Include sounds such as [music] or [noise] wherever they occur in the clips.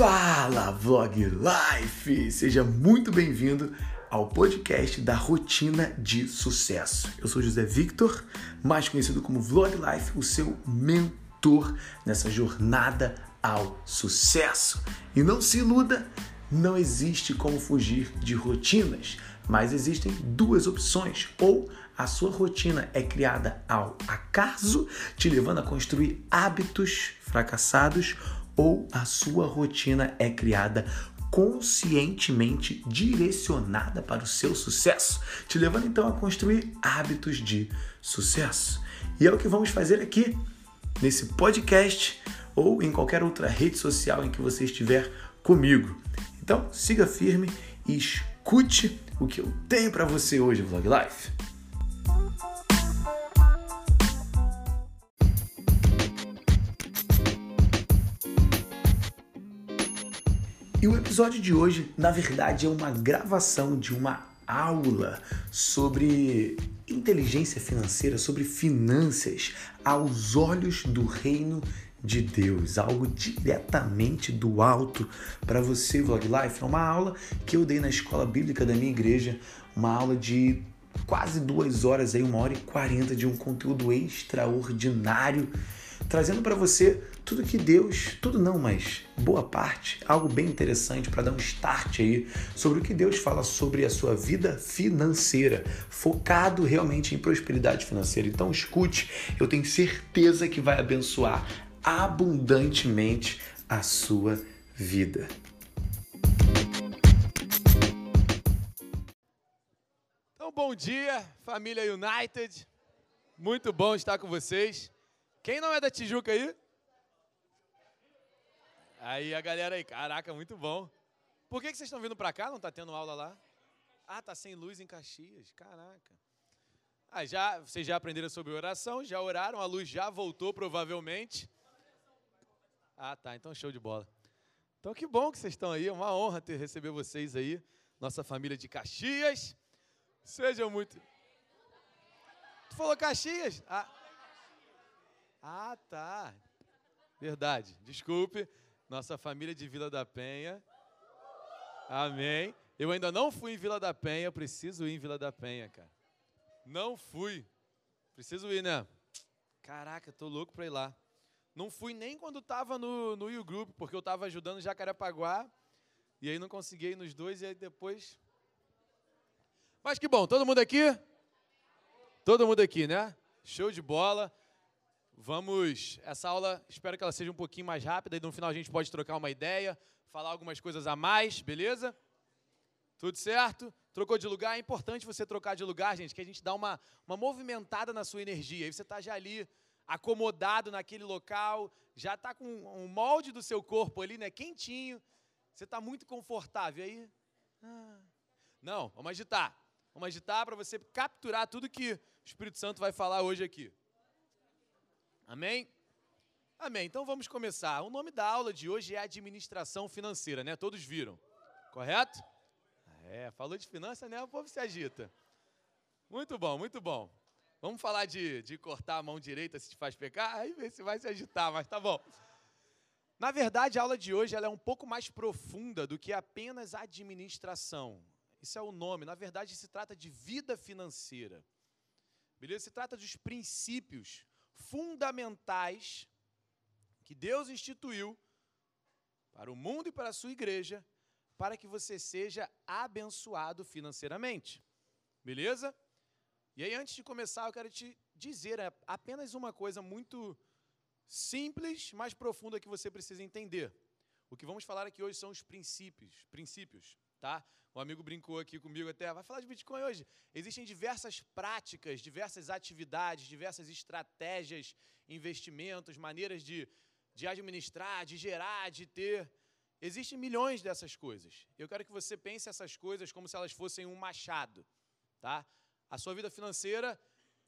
Fala Vlog Life! Seja muito bem-vindo ao podcast da Rotina de Sucesso. Eu sou José Victor, mais conhecido como Vlog Life, o seu mentor nessa jornada ao sucesso. E não se iluda, não existe como fugir de rotinas, mas existem duas opções: ou a sua rotina é criada ao acaso, te levando a construir hábitos fracassados, ou a sua rotina é criada conscientemente direcionada para o seu sucesso, te levando então a construir hábitos de sucesso. E é o que vamos fazer aqui nesse podcast ou em qualquer outra rede social em que você estiver comigo. Então, siga firme e escute o que eu tenho para você hoje, Vlog Life. E o episódio de hoje, na verdade, é uma gravação de uma aula sobre inteligência financeira, sobre finanças aos olhos do reino de Deus, algo diretamente do alto para você, Vlog Life. É uma aula que eu dei na escola bíblica da minha igreja, uma aula de quase duas horas, aí, uma hora e quarenta de um conteúdo extraordinário trazendo para você tudo que Deus, tudo não, mas boa parte, algo bem interessante para dar um start aí sobre o que Deus fala sobre a sua vida financeira, focado realmente em prosperidade financeira. Então escute, eu tenho certeza que vai abençoar abundantemente a sua vida. Então, bom dia, família United. Muito bom estar com vocês. Quem não é da Tijuca aí? Aí a galera aí, caraca, muito bom. Por que, que vocês estão vindo para cá? Não está tendo aula lá? Ah, tá sem luz em Caxias. Caraca. Ah, já, vocês já aprenderam sobre oração, já oraram, a luz já voltou provavelmente. Ah, tá, então show de bola. Então que bom que vocês estão aí, é uma honra ter receber vocês aí, nossa família de Caxias. Sejam muito. Tu falou Caxias? Ah. Ah, tá. Verdade. Desculpe. Nossa família de Vila da Penha. Amém. Eu ainda não fui em Vila da Penha, preciso ir em Vila da Penha, cara. Não fui. Preciso ir, né? Caraca, tô louco pra ir lá. Não fui nem quando tava no, no U Group, porque eu tava ajudando Jacarepaguá. E aí não consegui ir nos dois, e aí depois. Mas que bom, todo mundo aqui? Todo mundo aqui, né? Show de bola. Vamos, essa aula, espero que ela seja um pouquinho mais rápida e no final a gente pode trocar uma ideia, falar algumas coisas a mais, beleza? Tudo certo? Trocou de lugar? É importante você trocar de lugar, gente, que a gente dá uma, uma movimentada na sua energia. Aí você está já ali, acomodado naquele local, já está com um molde do seu corpo ali, né, quentinho, você está muito confortável. Aí, ah, não, vamos agitar. Vamos agitar para você capturar tudo que o Espírito Santo vai falar hoje aqui. Amém? Amém. Então vamos começar. O nome da aula de hoje é administração financeira, né? Todos viram, correto? É, falou de finanças, né? O povo se agita. Muito bom, muito bom. Vamos falar de, de cortar a mão direita se te faz pecar? Aí vê se vai se agitar, mas tá bom. Na verdade, a aula de hoje ela é um pouco mais profunda do que apenas administração. Isso é o nome. Na verdade, se trata de vida financeira. Beleza? Se trata dos princípios fundamentais que Deus instituiu para o mundo e para a sua igreja, para que você seja abençoado financeiramente. Beleza? E aí, antes de começar, eu quero te dizer é apenas uma coisa muito simples, mas profunda que você precisa entender. O que vamos falar aqui hoje são os princípios, princípios, tá? Um amigo brincou aqui comigo até, vai falar de Bitcoin hoje. Existem diversas práticas, diversas atividades, diversas estratégias, investimentos, maneiras de, de administrar, de gerar, de ter. Existem milhões dessas coisas. Eu quero que você pense essas coisas como se elas fossem um machado, tá? A sua vida financeira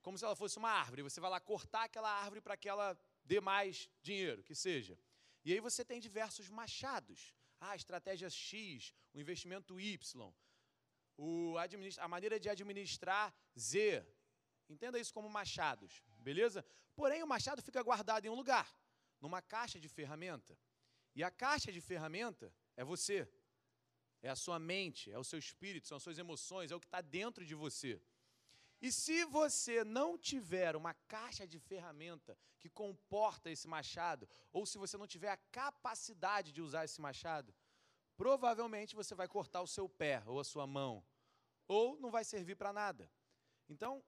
como se ela fosse uma árvore. Você vai lá cortar aquela árvore para que ela dê mais dinheiro, que seja. E aí você tem diversos machados. Ah, estratégia X, o investimento Y, o a maneira de administrar Z. Entenda isso como machados, beleza? Porém, o machado fica guardado em um lugar, numa caixa de ferramenta. E a caixa de ferramenta é você. É a sua mente, é o seu espírito, são as suas emoções, é o que está dentro de você. E se você não tiver uma caixa de ferramenta que comporta esse machado, ou se você não tiver a capacidade de usar esse machado, provavelmente você vai cortar o seu pé ou a sua mão, ou não vai servir para nada. Então,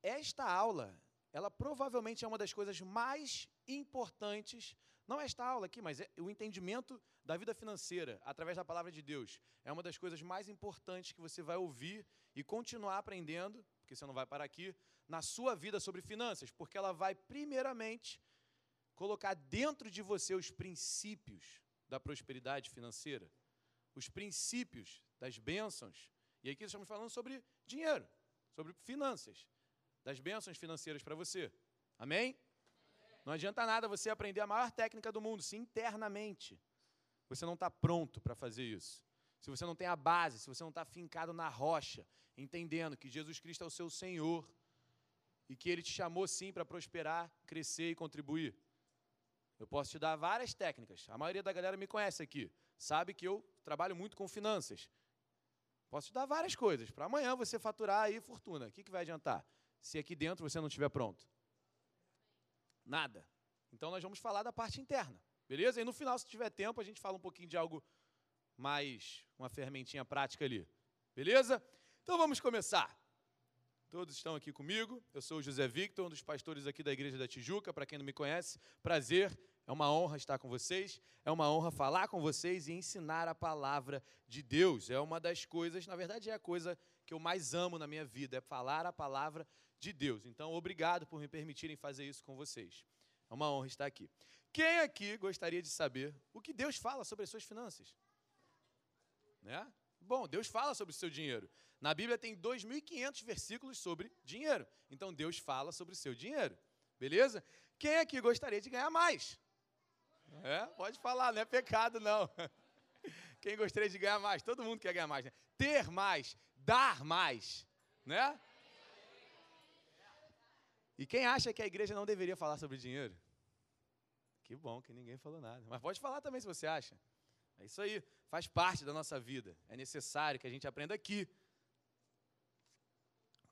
esta aula, ela provavelmente é uma das coisas mais importantes, não esta aula aqui, mas é o entendimento da vida financeira através da palavra de Deus. É uma das coisas mais importantes que você vai ouvir e continuar aprendendo, porque você não vai parar aqui, na sua vida sobre finanças, porque ela vai primeiramente colocar dentro de você os princípios da prosperidade financeira, os princípios das bênçãos. E aqui estamos falando sobre dinheiro, sobre finanças, das bênçãos financeiras para você. Amém? Não adianta nada você aprender a maior técnica do mundo se internamente você não está pronto para fazer isso. Se você não tem a base, se você não está fincado na rocha, entendendo que Jesus Cristo é o seu Senhor e que Ele te chamou sim para prosperar, crescer e contribuir. Eu posso te dar várias técnicas. A maioria da galera me conhece aqui. Sabe que eu trabalho muito com finanças. Posso te dar várias coisas. Para amanhã você faturar aí fortuna. O que, que vai adiantar? Se aqui dentro você não estiver pronto. Nada. Então nós vamos falar da parte interna. Beleza? E no final, se tiver tempo, a gente fala um pouquinho de algo mais, uma fermentinha prática ali. Beleza? Então vamos começar. Todos estão aqui comigo. Eu sou o José Victor, um dos pastores aqui da Igreja da Tijuca. Para quem não me conhece, prazer. É uma honra estar com vocês. É uma honra falar com vocês e ensinar a palavra de Deus. É uma das coisas, na verdade, é a coisa que eu mais amo na minha vida, é falar a palavra de Deus. Então, obrigado por me permitirem fazer isso com vocês. É uma honra estar aqui. Quem aqui gostaria de saber o que Deus fala sobre as suas finanças? Né? Bom, Deus fala sobre o seu dinheiro. Na Bíblia tem 2.500 versículos sobre dinheiro. Então Deus fala sobre o seu dinheiro. Beleza? Quem aqui gostaria de ganhar mais? É, pode falar, não é pecado não. [laughs] Quem gostaria de ganhar mais? Todo mundo quer ganhar mais, né? Ter mais, dar mais, né? E quem acha que a igreja não deveria falar sobre dinheiro? Que bom que ninguém falou nada. Mas pode falar também se você acha. É isso aí, faz parte da nossa vida. É necessário que a gente aprenda aqui.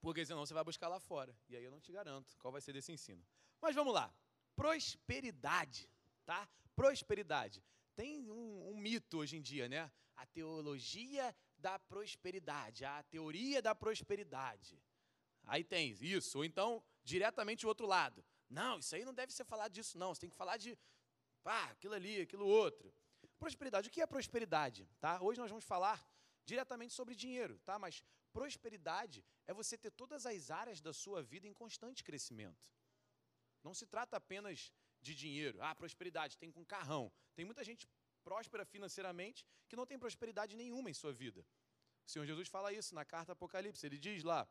Porque senão você vai buscar lá fora. E aí eu não te garanto qual vai ser desse ensino. Mas vamos lá. Prosperidade, tá? Prosperidade. Tem um, um mito hoje em dia, né? A teologia da prosperidade, a teoria da prosperidade. Aí tem isso. Ou então, diretamente o outro lado. Não, isso aí não deve ser falado disso, não. Você tem que falar de pá, aquilo ali, aquilo outro. Prosperidade. O que é prosperidade? Tá? Hoje nós vamos falar diretamente sobre dinheiro, tá? Mas prosperidade é você ter todas as áreas da sua vida em constante crescimento. Não se trata apenas de dinheiro. Ah, prosperidade, tem com carrão. Tem muita gente próspera financeiramente que não tem prosperidade nenhuma em sua vida. O Senhor Jesus fala isso na carta Apocalipse. Ele diz lá: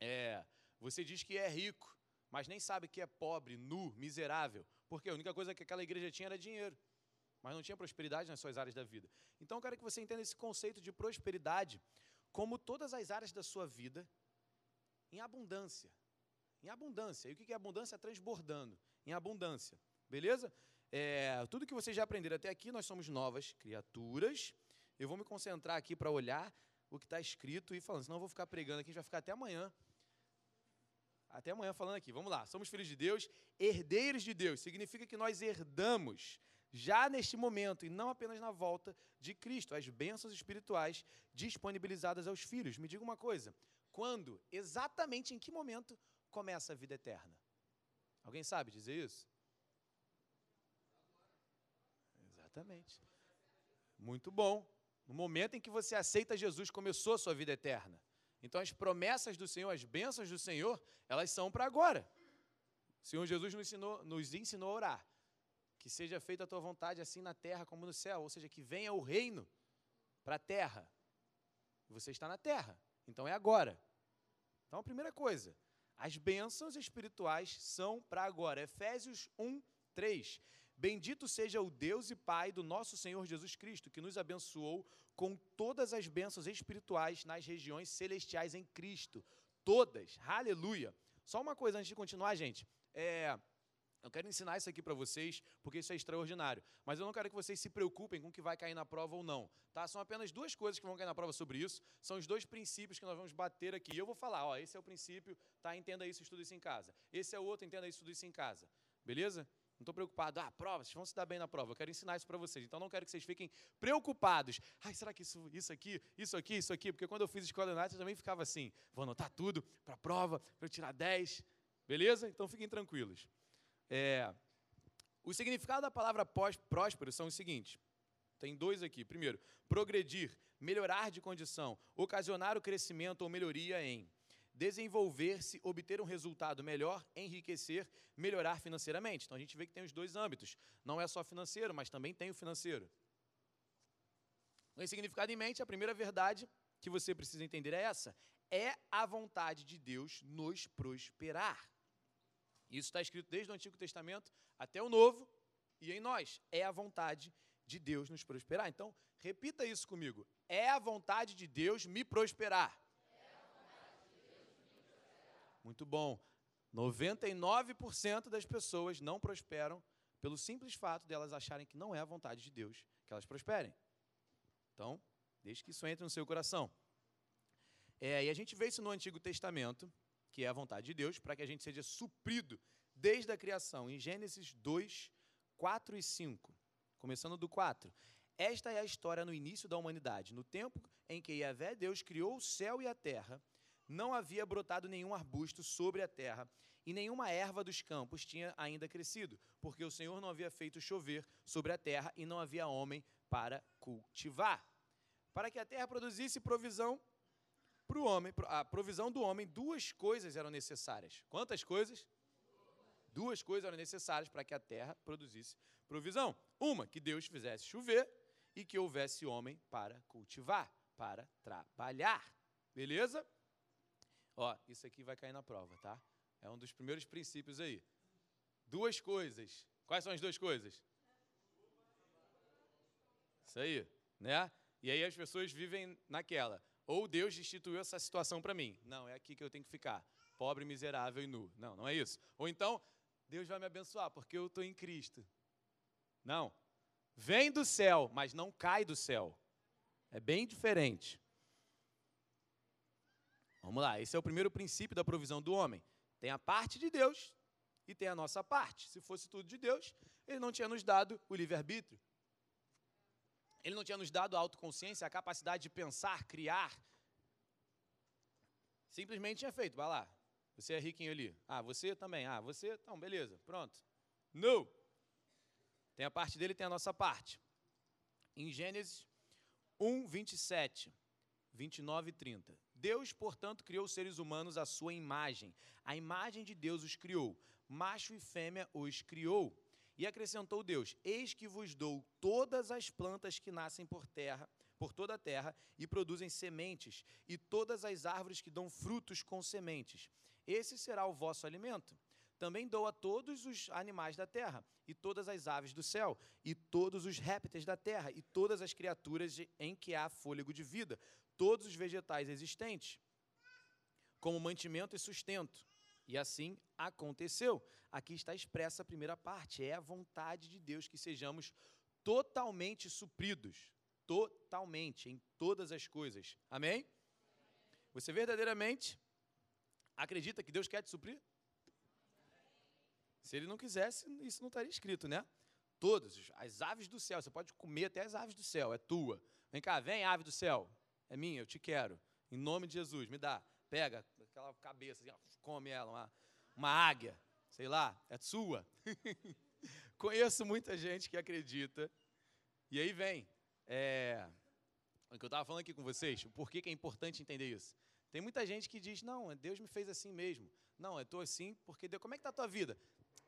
é, você diz que é rico, mas nem sabe que é pobre, nu, miserável, porque a única coisa que aquela igreja tinha era dinheiro, mas não tinha prosperidade nas suas áreas da vida. Então eu quero que você entenda esse conceito de prosperidade como todas as áreas da sua vida em abundância. Em abundância. E o que é abundância? Transbordando. Em abundância. Beleza? É, tudo que vocês já aprenderam até aqui, nós somos novas criaturas. Eu vou me concentrar aqui para olhar o que está escrito e falando, senão eu vou ficar pregando aqui, a gente vai ficar até amanhã até amanhã falando aqui. Vamos lá. Somos filhos de Deus, herdeiros de Deus. Significa que nós herdamos já neste momento e não apenas na volta de Cristo, as bênçãos espirituais disponibilizadas aos filhos. Me diga uma coisa: quando, exatamente em que momento começa a vida eterna? Alguém sabe dizer isso? Exatamente. Muito bom. No momento em que você aceita Jesus, começou a sua vida eterna. Então, as promessas do Senhor, as bênçãos do Senhor, elas são para agora. O Senhor Jesus nos ensinou, nos ensinou a orar. Que seja feita a tua vontade, assim na terra como no céu. Ou seja, que venha o reino para a terra. Você está na terra. Então, é agora. Então, a primeira coisa, as bênçãos espirituais são para agora. Efésios 1, 3. Bendito seja o Deus e Pai do nosso Senhor Jesus Cristo, que nos abençoou com todas as bênçãos espirituais nas regiões celestiais em Cristo. Todas. Aleluia. Só uma coisa antes de continuar, gente. É, Eu quero ensinar isso aqui para vocês, porque isso é extraordinário. Mas eu não quero que vocês se preocupem com o que vai cair na prova ou não. Tá? São apenas duas coisas que vão cair na prova sobre isso. São os dois princípios que nós vamos bater aqui. Eu vou falar, ó, esse é o princípio, tá? Entenda isso, estuda isso em casa. Esse é o outro, entenda isso, estuda isso em casa. Beleza? Não estou preocupado. Ah, prova, vocês vão se dar bem na prova. Eu quero ensinar isso para vocês. Então não quero que vocês fiquem preocupados. Ai, será que isso, isso aqui, isso aqui, isso aqui? Porque quando eu fiz escola de eu também ficava assim. Vou anotar tudo para a prova, para eu tirar 10. Beleza? Então fiquem tranquilos. É, o significado da palavra próspero são os seguintes. Tem dois aqui. Primeiro, progredir, melhorar de condição, ocasionar o crescimento ou melhoria em desenvolver-se, obter um resultado melhor, enriquecer, melhorar financeiramente. Então a gente vê que tem os dois âmbitos. Não é só financeiro, mas também tem o financeiro. Com esse significado em mente, a primeira verdade que você precisa entender é essa: é a vontade de Deus nos prosperar. Isso está escrito desde o Antigo Testamento até o Novo, e em nós. É a vontade de Deus nos prosperar. Então, repita isso comigo. É a vontade de Deus me prosperar. Muito bom. 99% das pessoas não prosperam pelo simples fato de elas acharem que não é a vontade de Deus que elas prosperem. Então, deixe que isso entre no seu coração. É, e a gente vê isso no Antigo Testamento, que é a vontade de Deus, para que a gente seja suprido desde a criação. Em Gênesis 2, 4 e 5. Começando do 4. Esta é a história no início da humanidade. No tempo em que Yahvé Deus criou o céu e a terra, não havia brotado nenhum arbusto sobre a terra, e nenhuma erva dos campos tinha ainda crescido, porque o Senhor não havia feito chover sobre a terra e não havia homem para cultivar. Para que a terra produzisse provisão para o homem, a provisão do homem, duas coisas eram necessárias. Quantas coisas? Duas coisas eram necessárias para que a terra produzisse provisão. Uma, que Deus fizesse chover e que houvesse homem para cultivar, para trabalhar. Beleza? Ó, isso aqui vai cair na prova, tá? É um dos primeiros princípios aí. Duas coisas. Quais são as duas coisas? Isso aí, né? E aí as pessoas vivem naquela. Ou Deus instituiu essa situação para mim. Não, é aqui que eu tenho que ficar. Pobre, miserável e nu. Não, não é isso. Ou então, Deus vai me abençoar porque eu estou em Cristo. Não. Vem do céu, mas não cai do céu. É bem diferente. Vamos lá, esse é o primeiro princípio da provisão do homem. Tem a parte de Deus e tem a nossa parte. Se fosse tudo de Deus, ele não tinha nos dado o livre-arbítrio. Ele não tinha nos dado a autoconsciência, a capacidade de pensar, criar. Simplesmente tinha feito, vai lá. Você é riquinho ali. Ah, você também. Ah, você, então, beleza, pronto. Não. Tem a parte dele, tem a nossa parte. Em Gênesis 1, 27, 29 e 30. Deus, portanto, criou os seres humanos à sua imagem. A imagem de Deus os criou. Macho e fêmea os criou. E acrescentou Deus: Eis que vos dou todas as plantas que nascem por terra, por toda a terra, e produzem sementes, e todas as árvores que dão frutos com sementes. Esse será o vosso alimento. Também dou a todos os animais da terra, e todas as aves do céu, e todos os répteis da terra, e todas as criaturas em que há fôlego de vida, todos os vegetais existentes, como mantimento e sustento. E assim aconteceu. Aqui está expressa a primeira parte. É a vontade de Deus que sejamos totalmente supridos. Totalmente, em todas as coisas. Amém? Você verdadeiramente acredita que Deus quer te suprir? Se ele não quisesse, isso não estaria escrito, né? Todas, as aves do céu, você pode comer até as aves do céu, é tua. Vem cá, vem, ave do céu, é minha, eu te quero. Em nome de Jesus, me dá. Pega aquela cabeça, assim, come ela, uma, uma águia, sei lá, é sua. [laughs] Conheço muita gente que acredita. E aí vem. É, o que eu estava falando aqui com vocês, o porquê que é importante entender isso. Tem muita gente que diz, não, Deus me fez assim mesmo. Não, eu estou assim porque Deus. Como é que está a tua vida?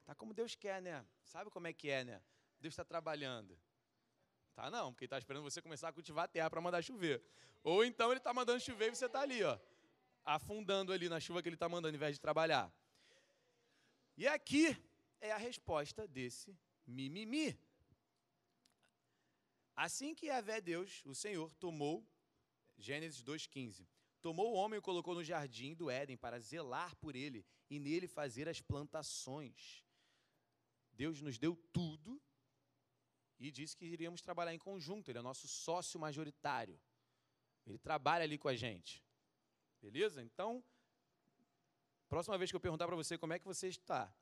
Tá como Deus quer, né? Sabe como é que é, né? Deus está trabalhando. Tá não, porque ele está esperando você começar a cultivar a terra para mandar chover. Ou então ele está mandando chover e você está ali, ó afundando ali na chuva que ele está mandando, ao invés de trabalhar. E aqui é a resposta desse mimimi. Assim que Yahvé Deus, o Senhor, tomou, Gênesis 2,15, tomou o homem e colocou no jardim do Éden para zelar por ele e nele fazer as plantações. Deus nos deu tudo e disse que iríamos trabalhar em conjunto. Ele é nosso sócio majoritário. Ele trabalha ali com a gente. Beleza? Então, próxima vez que eu perguntar para você como é que você está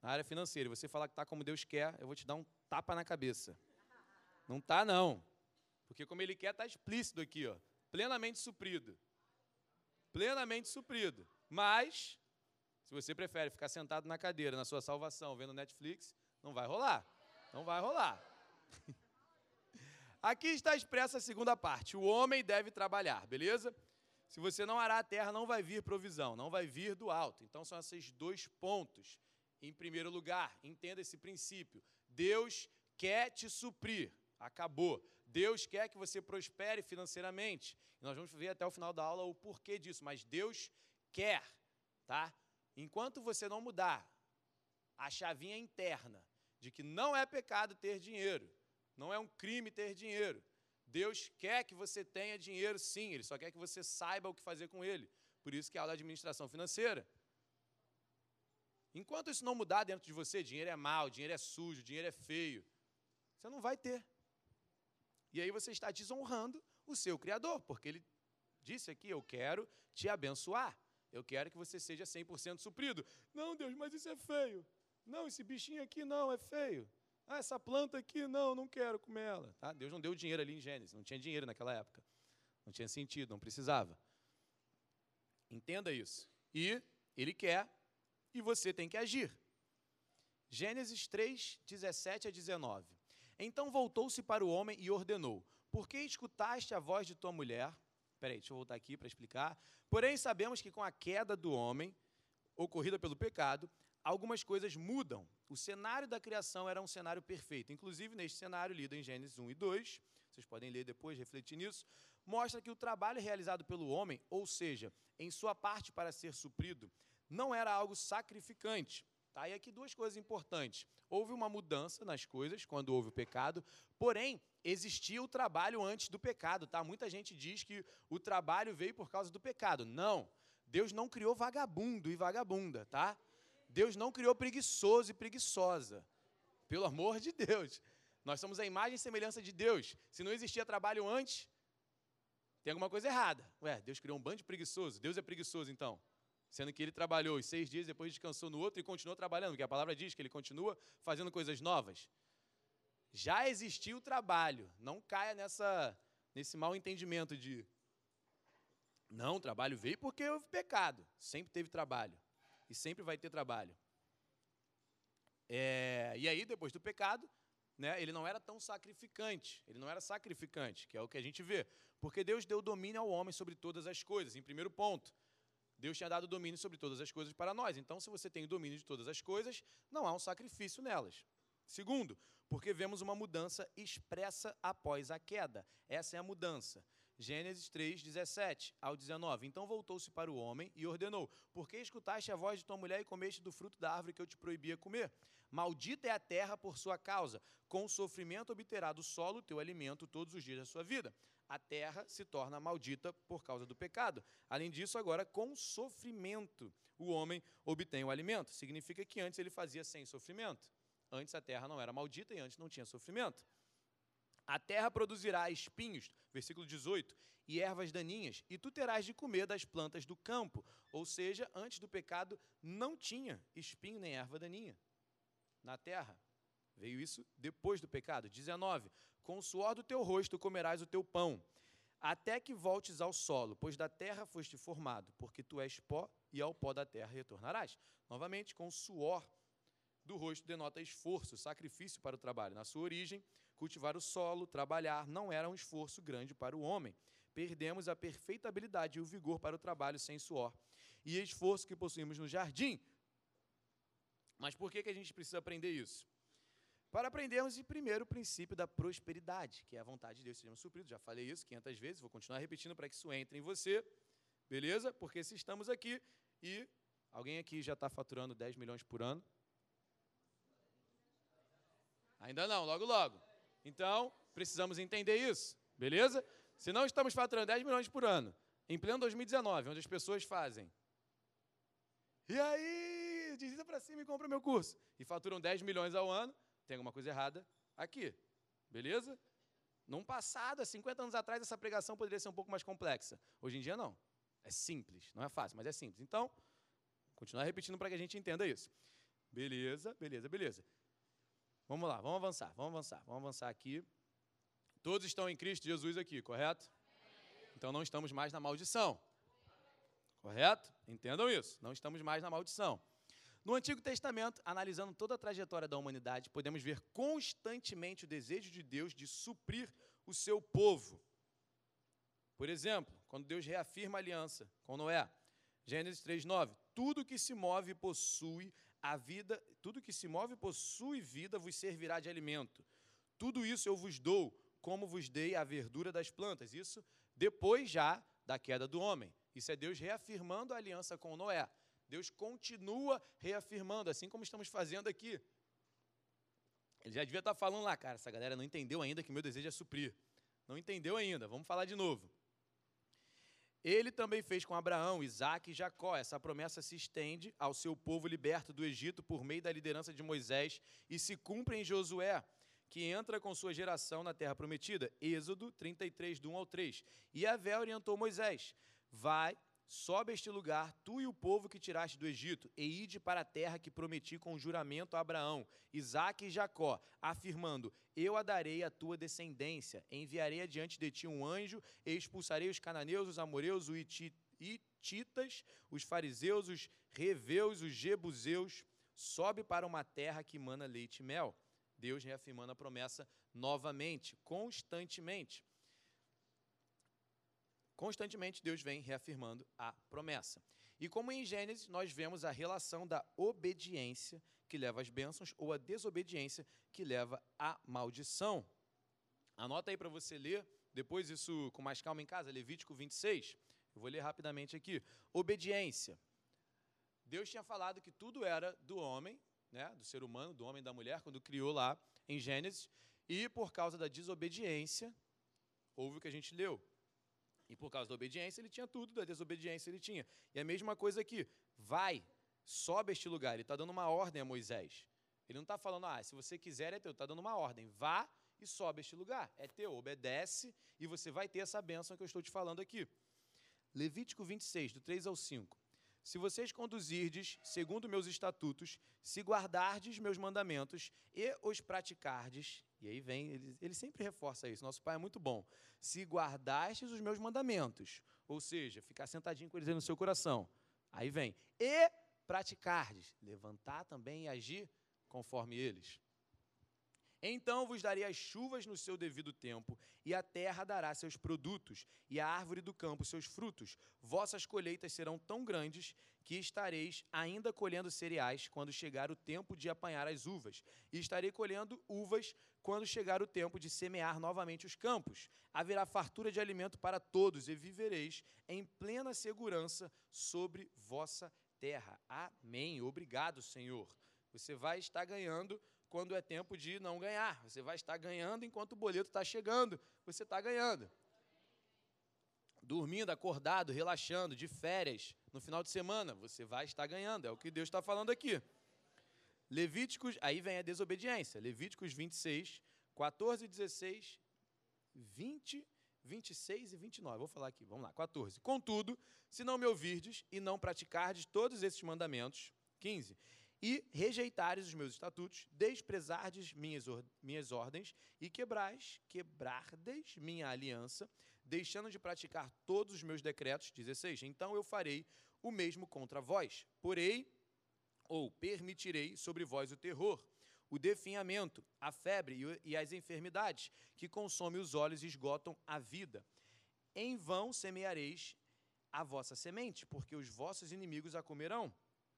na área financeira, e você falar que está como Deus quer, eu vou te dar um tapa na cabeça. Não está, não. Porque como Ele quer, está explícito aqui, ó, plenamente suprido. Plenamente suprido. Mas, se você prefere ficar sentado na cadeira, na sua salvação, vendo Netflix, não vai rolar. Não vai rolar. [laughs] Aqui está expressa a segunda parte. O homem deve trabalhar, beleza? Se você não arar a terra, não vai vir provisão, não vai vir do alto. Então são esses dois pontos. Em primeiro lugar, entenda esse princípio. Deus quer te suprir. Acabou. Deus quer que você prospere financeiramente. Nós vamos ver até o final da aula o porquê disso, mas Deus quer, tá? Enquanto você não mudar a chavinha interna de que não é pecado ter dinheiro, não é um crime ter dinheiro. Deus quer que você tenha dinheiro, sim, Ele só quer que você saiba o que fazer com ele. Por isso que é aula de administração financeira. Enquanto isso não mudar dentro de você, dinheiro é mal, dinheiro é sujo, dinheiro é feio, você não vai ter. E aí você está desonrando o seu Criador, porque ele disse aqui: Eu quero te abençoar. Eu quero que você seja 100% suprido. Não, Deus, mas isso é feio. Não, esse bichinho aqui não, é feio. Ah, essa planta aqui, não, não quero comer ela. Tá? Deus não deu dinheiro ali em Gênesis, não tinha dinheiro naquela época. Não tinha sentido, não precisava. Entenda isso. E Ele quer, e você tem que agir. Gênesis 3, 17 a 19. Então voltou-se para o homem e ordenou: Por que escutaste a voz de tua mulher? Peraí, deixa eu voltar aqui para explicar. Porém, sabemos que com a queda do homem, ocorrida pelo pecado, algumas coisas mudam. O cenário da criação era um cenário perfeito. Inclusive, neste cenário, lido em Gênesis 1 e 2, vocês podem ler depois, refletir nisso, mostra que o trabalho realizado pelo homem, ou seja, em sua parte para ser suprido, não era algo sacrificante, Tá? E aqui duas coisas importantes. Houve uma mudança nas coisas quando houve o pecado, porém, existia o trabalho antes do pecado. Tá? Muita gente diz que o trabalho veio por causa do pecado. Não. Deus não criou vagabundo e vagabunda, tá? Deus não criou preguiçoso e preguiçosa. Pelo amor de Deus. Nós somos a imagem e semelhança de Deus. Se não existia trabalho antes, tem alguma coisa errada. Ué, Deus criou um bando de preguiçoso. Deus é preguiçoso, então. Sendo que ele trabalhou seis dias, depois descansou no outro e continuou trabalhando, porque a palavra diz que ele continua fazendo coisas novas. Já existiu o trabalho, não caia nessa, nesse mal entendimento de. Não, o trabalho veio porque houve pecado. Sempre teve trabalho. E sempre vai ter trabalho. É, e aí, depois do pecado, né, ele não era tão sacrificante. Ele não era sacrificante, que é o que a gente vê. Porque Deus deu domínio ao homem sobre todas as coisas, em primeiro ponto. Deus tinha dado domínio sobre todas as coisas para nós. Então, se você tem o domínio de todas as coisas, não há um sacrifício nelas. Segundo, porque vemos uma mudança expressa após a queda. Essa é a mudança. Gênesis 3, 17 ao 19. Então voltou-se para o homem e ordenou: Por que escutaste a voz de tua mulher e comeste do fruto da árvore que eu te proibia comer? Maldita é a terra por sua causa. Com sofrimento obterá do solo o teu alimento todos os dias da sua vida a terra se torna maldita por causa do pecado. Além disso, agora, com sofrimento, o homem obtém o alimento. Significa que antes ele fazia sem sofrimento. Antes a terra não era maldita e antes não tinha sofrimento. A terra produzirá espinhos, versículo 18, e ervas daninhas, e tu terás de comer das plantas do campo. Ou seja, antes do pecado não tinha espinho nem erva daninha na terra. Veio isso depois do pecado. 19. Com o suor do teu rosto comerás o teu pão, até que voltes ao solo, pois da terra foste formado, porque tu és pó e ao pó da terra retornarás. Novamente, com o suor do rosto denota esforço, sacrifício para o trabalho. Na sua origem, cultivar o solo, trabalhar, não era um esforço grande para o homem. Perdemos a perfeita habilidade e o vigor para o trabalho sem suor. E esforço que possuímos no jardim. Mas por que, que a gente precisa aprender isso? para aprendermos, primeiro, o princípio da prosperidade, que é a vontade de Deus sejamos supridos. Já falei isso 500 vezes, vou continuar repetindo para que isso entre em você, beleza? Porque se estamos aqui e alguém aqui já está faturando 10 milhões por ano. Ainda não, logo, logo. Então, precisamos entender isso, beleza? Se não estamos faturando 10 milhões por ano, em pleno 2019, onde as pessoas fazem. E aí, desliza para cima e compra meu curso. E faturam 10 milhões ao ano, tem alguma coisa errada aqui. Beleza? Num passado, há 50 anos atrás, essa pregação poderia ser um pouco mais complexa. Hoje em dia, não. É simples. Não é fácil, mas é simples. Então, continuar repetindo para que a gente entenda isso. Beleza, beleza, beleza. Vamos lá, vamos avançar, vamos avançar, vamos avançar aqui. Todos estão em Cristo Jesus aqui, correto? Então não estamos mais na maldição. Correto? Entendam isso. Não estamos mais na maldição. No Antigo Testamento, analisando toda a trajetória da humanidade, podemos ver constantemente o desejo de Deus de suprir o seu povo. Por exemplo, quando Deus reafirma a aliança com Noé, Gênesis 3:9, tudo que se move possui a vida, tudo que se move possui vida vos servirá de alimento. Tudo isso eu vos dou, como vos dei a verdura das plantas. Isso depois já da queda do homem. Isso é Deus reafirmando a aliança com Noé. Deus continua reafirmando, assim como estamos fazendo aqui. Ele já devia estar falando lá, cara, essa galera não entendeu ainda que meu desejo é suprir. Não entendeu ainda, vamos falar de novo. Ele também fez com Abraão, Isaac e Jacó. Essa promessa se estende ao seu povo liberto do Egito por meio da liderança de Moisés e se cumpre em Josué, que entra com sua geração na terra prometida. Êxodo 33, do 1 ao 3. E Avé orientou Moisés: Vai, sobe este lugar, tu e o povo que tiraste do Egito, e ide para a terra que prometi com juramento a Abraão, Isaque e Jacó, afirmando: Eu a darei à tua descendência, enviarei adiante de ti um anjo, e expulsarei os cananeus, os amoreus, os hititas, os fariseus, os reveus, os jebuseus. Sobe para uma terra que mana leite e mel. Deus reafirmando a promessa novamente, constantemente. Constantemente Deus vem reafirmando a promessa. E como em Gênesis nós vemos a relação da obediência que leva às bênçãos ou a desobediência que leva à maldição. Anota aí para você ler, depois isso com mais calma em casa, Levítico 26. Eu vou ler rapidamente aqui. Obediência. Deus tinha falado que tudo era do homem, né, do ser humano, do homem e da mulher, quando criou lá em Gênesis, e por causa da desobediência, houve o que a gente leu, e por causa da obediência, ele tinha tudo, da desobediência, ele tinha. E a mesma coisa aqui. Vai, sobe este lugar. Ele está dando uma ordem a Moisés. Ele não está falando, ah, se você quiser é teu. Está dando uma ordem. Vá e sobe este lugar. É teu, obedece e você vai ter essa bênção que eu estou te falando aqui. Levítico 26, do 3 ao 5. Se vocês conduzirdes segundo meus estatutos, se guardardes meus mandamentos e os praticardes, e aí vem, ele, ele sempre reforça isso, nosso Pai é muito bom. Se guardastes os meus mandamentos, ou seja, ficar sentadinho com eles no seu coração. Aí vem, e praticardes, levantar também e agir conforme eles. Então vos darei as chuvas no seu devido tempo, e a terra dará seus produtos, e a árvore do campo seus frutos. Vossas colheitas serão tão grandes que estareis ainda colhendo cereais quando chegar o tempo de apanhar as uvas, e estarei colhendo uvas quando chegar o tempo de semear novamente os campos. Haverá fartura de alimento para todos, e vivereis em plena segurança sobre vossa terra. Amém. Obrigado, Senhor. Você vai estar ganhando quando é tempo de não ganhar. Você vai estar ganhando enquanto o boleto está chegando. Você está ganhando. Dormindo, acordado, relaxando, de férias, no final de semana, você vai estar ganhando. É o que Deus está falando aqui. Levíticos, aí vem a desobediência. Levíticos 26, 14, 16, 20, 26 e 29. Vou falar aqui, vamos lá. 14. Contudo, se não me ouvirdes e não praticardes todos esses mandamentos, 15 e rejeitares os meus estatutos, desprezardes minhas, or minhas ordens e quebrais, quebrardes minha aliança, deixando de praticar todos os meus decretos, 16, então eu farei o mesmo contra vós. Porei ou permitirei sobre vós o terror, o definhamento, a febre e as enfermidades, que consomem os olhos e esgotam a vida. Em vão semeareis a vossa semente, porque os vossos inimigos a comerão.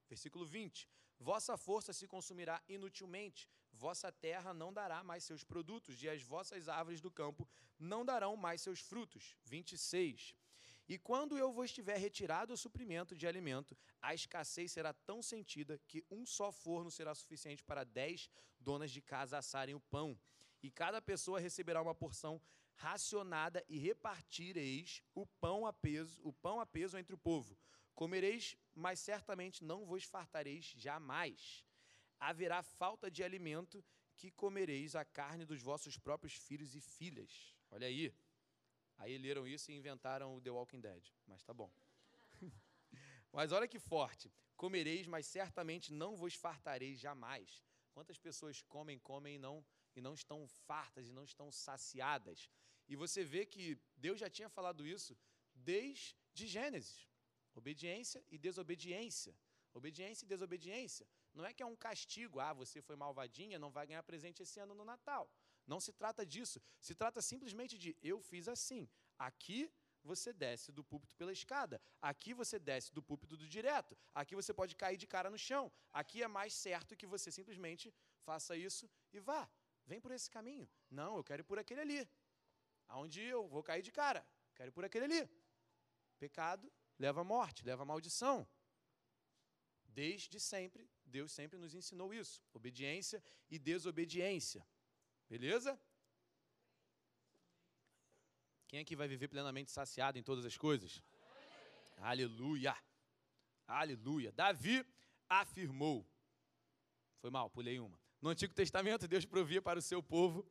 Versículo 20. Vossa força se consumirá inutilmente, vossa terra não dará mais seus produtos, e as vossas árvores do campo não darão mais seus frutos. 26. E quando eu vos tiver retirado o suprimento de alimento, a escassez será tão sentida que um só forno será suficiente para dez donas de casa assarem o pão. E cada pessoa receberá uma porção racionada e repartireis o pão a peso, o pão a peso entre o povo Comereis, mas certamente não vos fartareis jamais. Haverá falta de alimento que comereis a carne dos vossos próprios filhos e filhas. Olha aí. Aí leram isso e inventaram o The Walking Dead. Mas tá bom. [laughs] mas olha que forte. Comereis, mas certamente não vos fartareis jamais. Quantas pessoas comem, comem e não, e não estão fartas e não estão saciadas? E você vê que Deus já tinha falado isso desde Gênesis. Obediência e desobediência. Obediência e desobediência. Não é que é um castigo, ah, você foi malvadinha, não vai ganhar presente esse ano no Natal. Não se trata disso. Se trata simplesmente de eu fiz assim. Aqui você desce do púlpito pela escada. Aqui você desce do púlpito do direto. Aqui você pode cair de cara no chão. Aqui é mais certo que você simplesmente faça isso e vá. Vem por esse caminho. Não, eu quero ir por aquele ali. Aonde eu vou cair de cara. Quero ir por aquele ali. Pecado leva à morte, leva à maldição. Desde sempre, Deus sempre nos ensinou isso: obediência e desobediência. Beleza? Quem aqui vai viver plenamente saciado em todas as coisas? Aleluia! Aleluia! Davi afirmou. Foi mal, pulei uma. No Antigo Testamento, Deus provia para o seu povo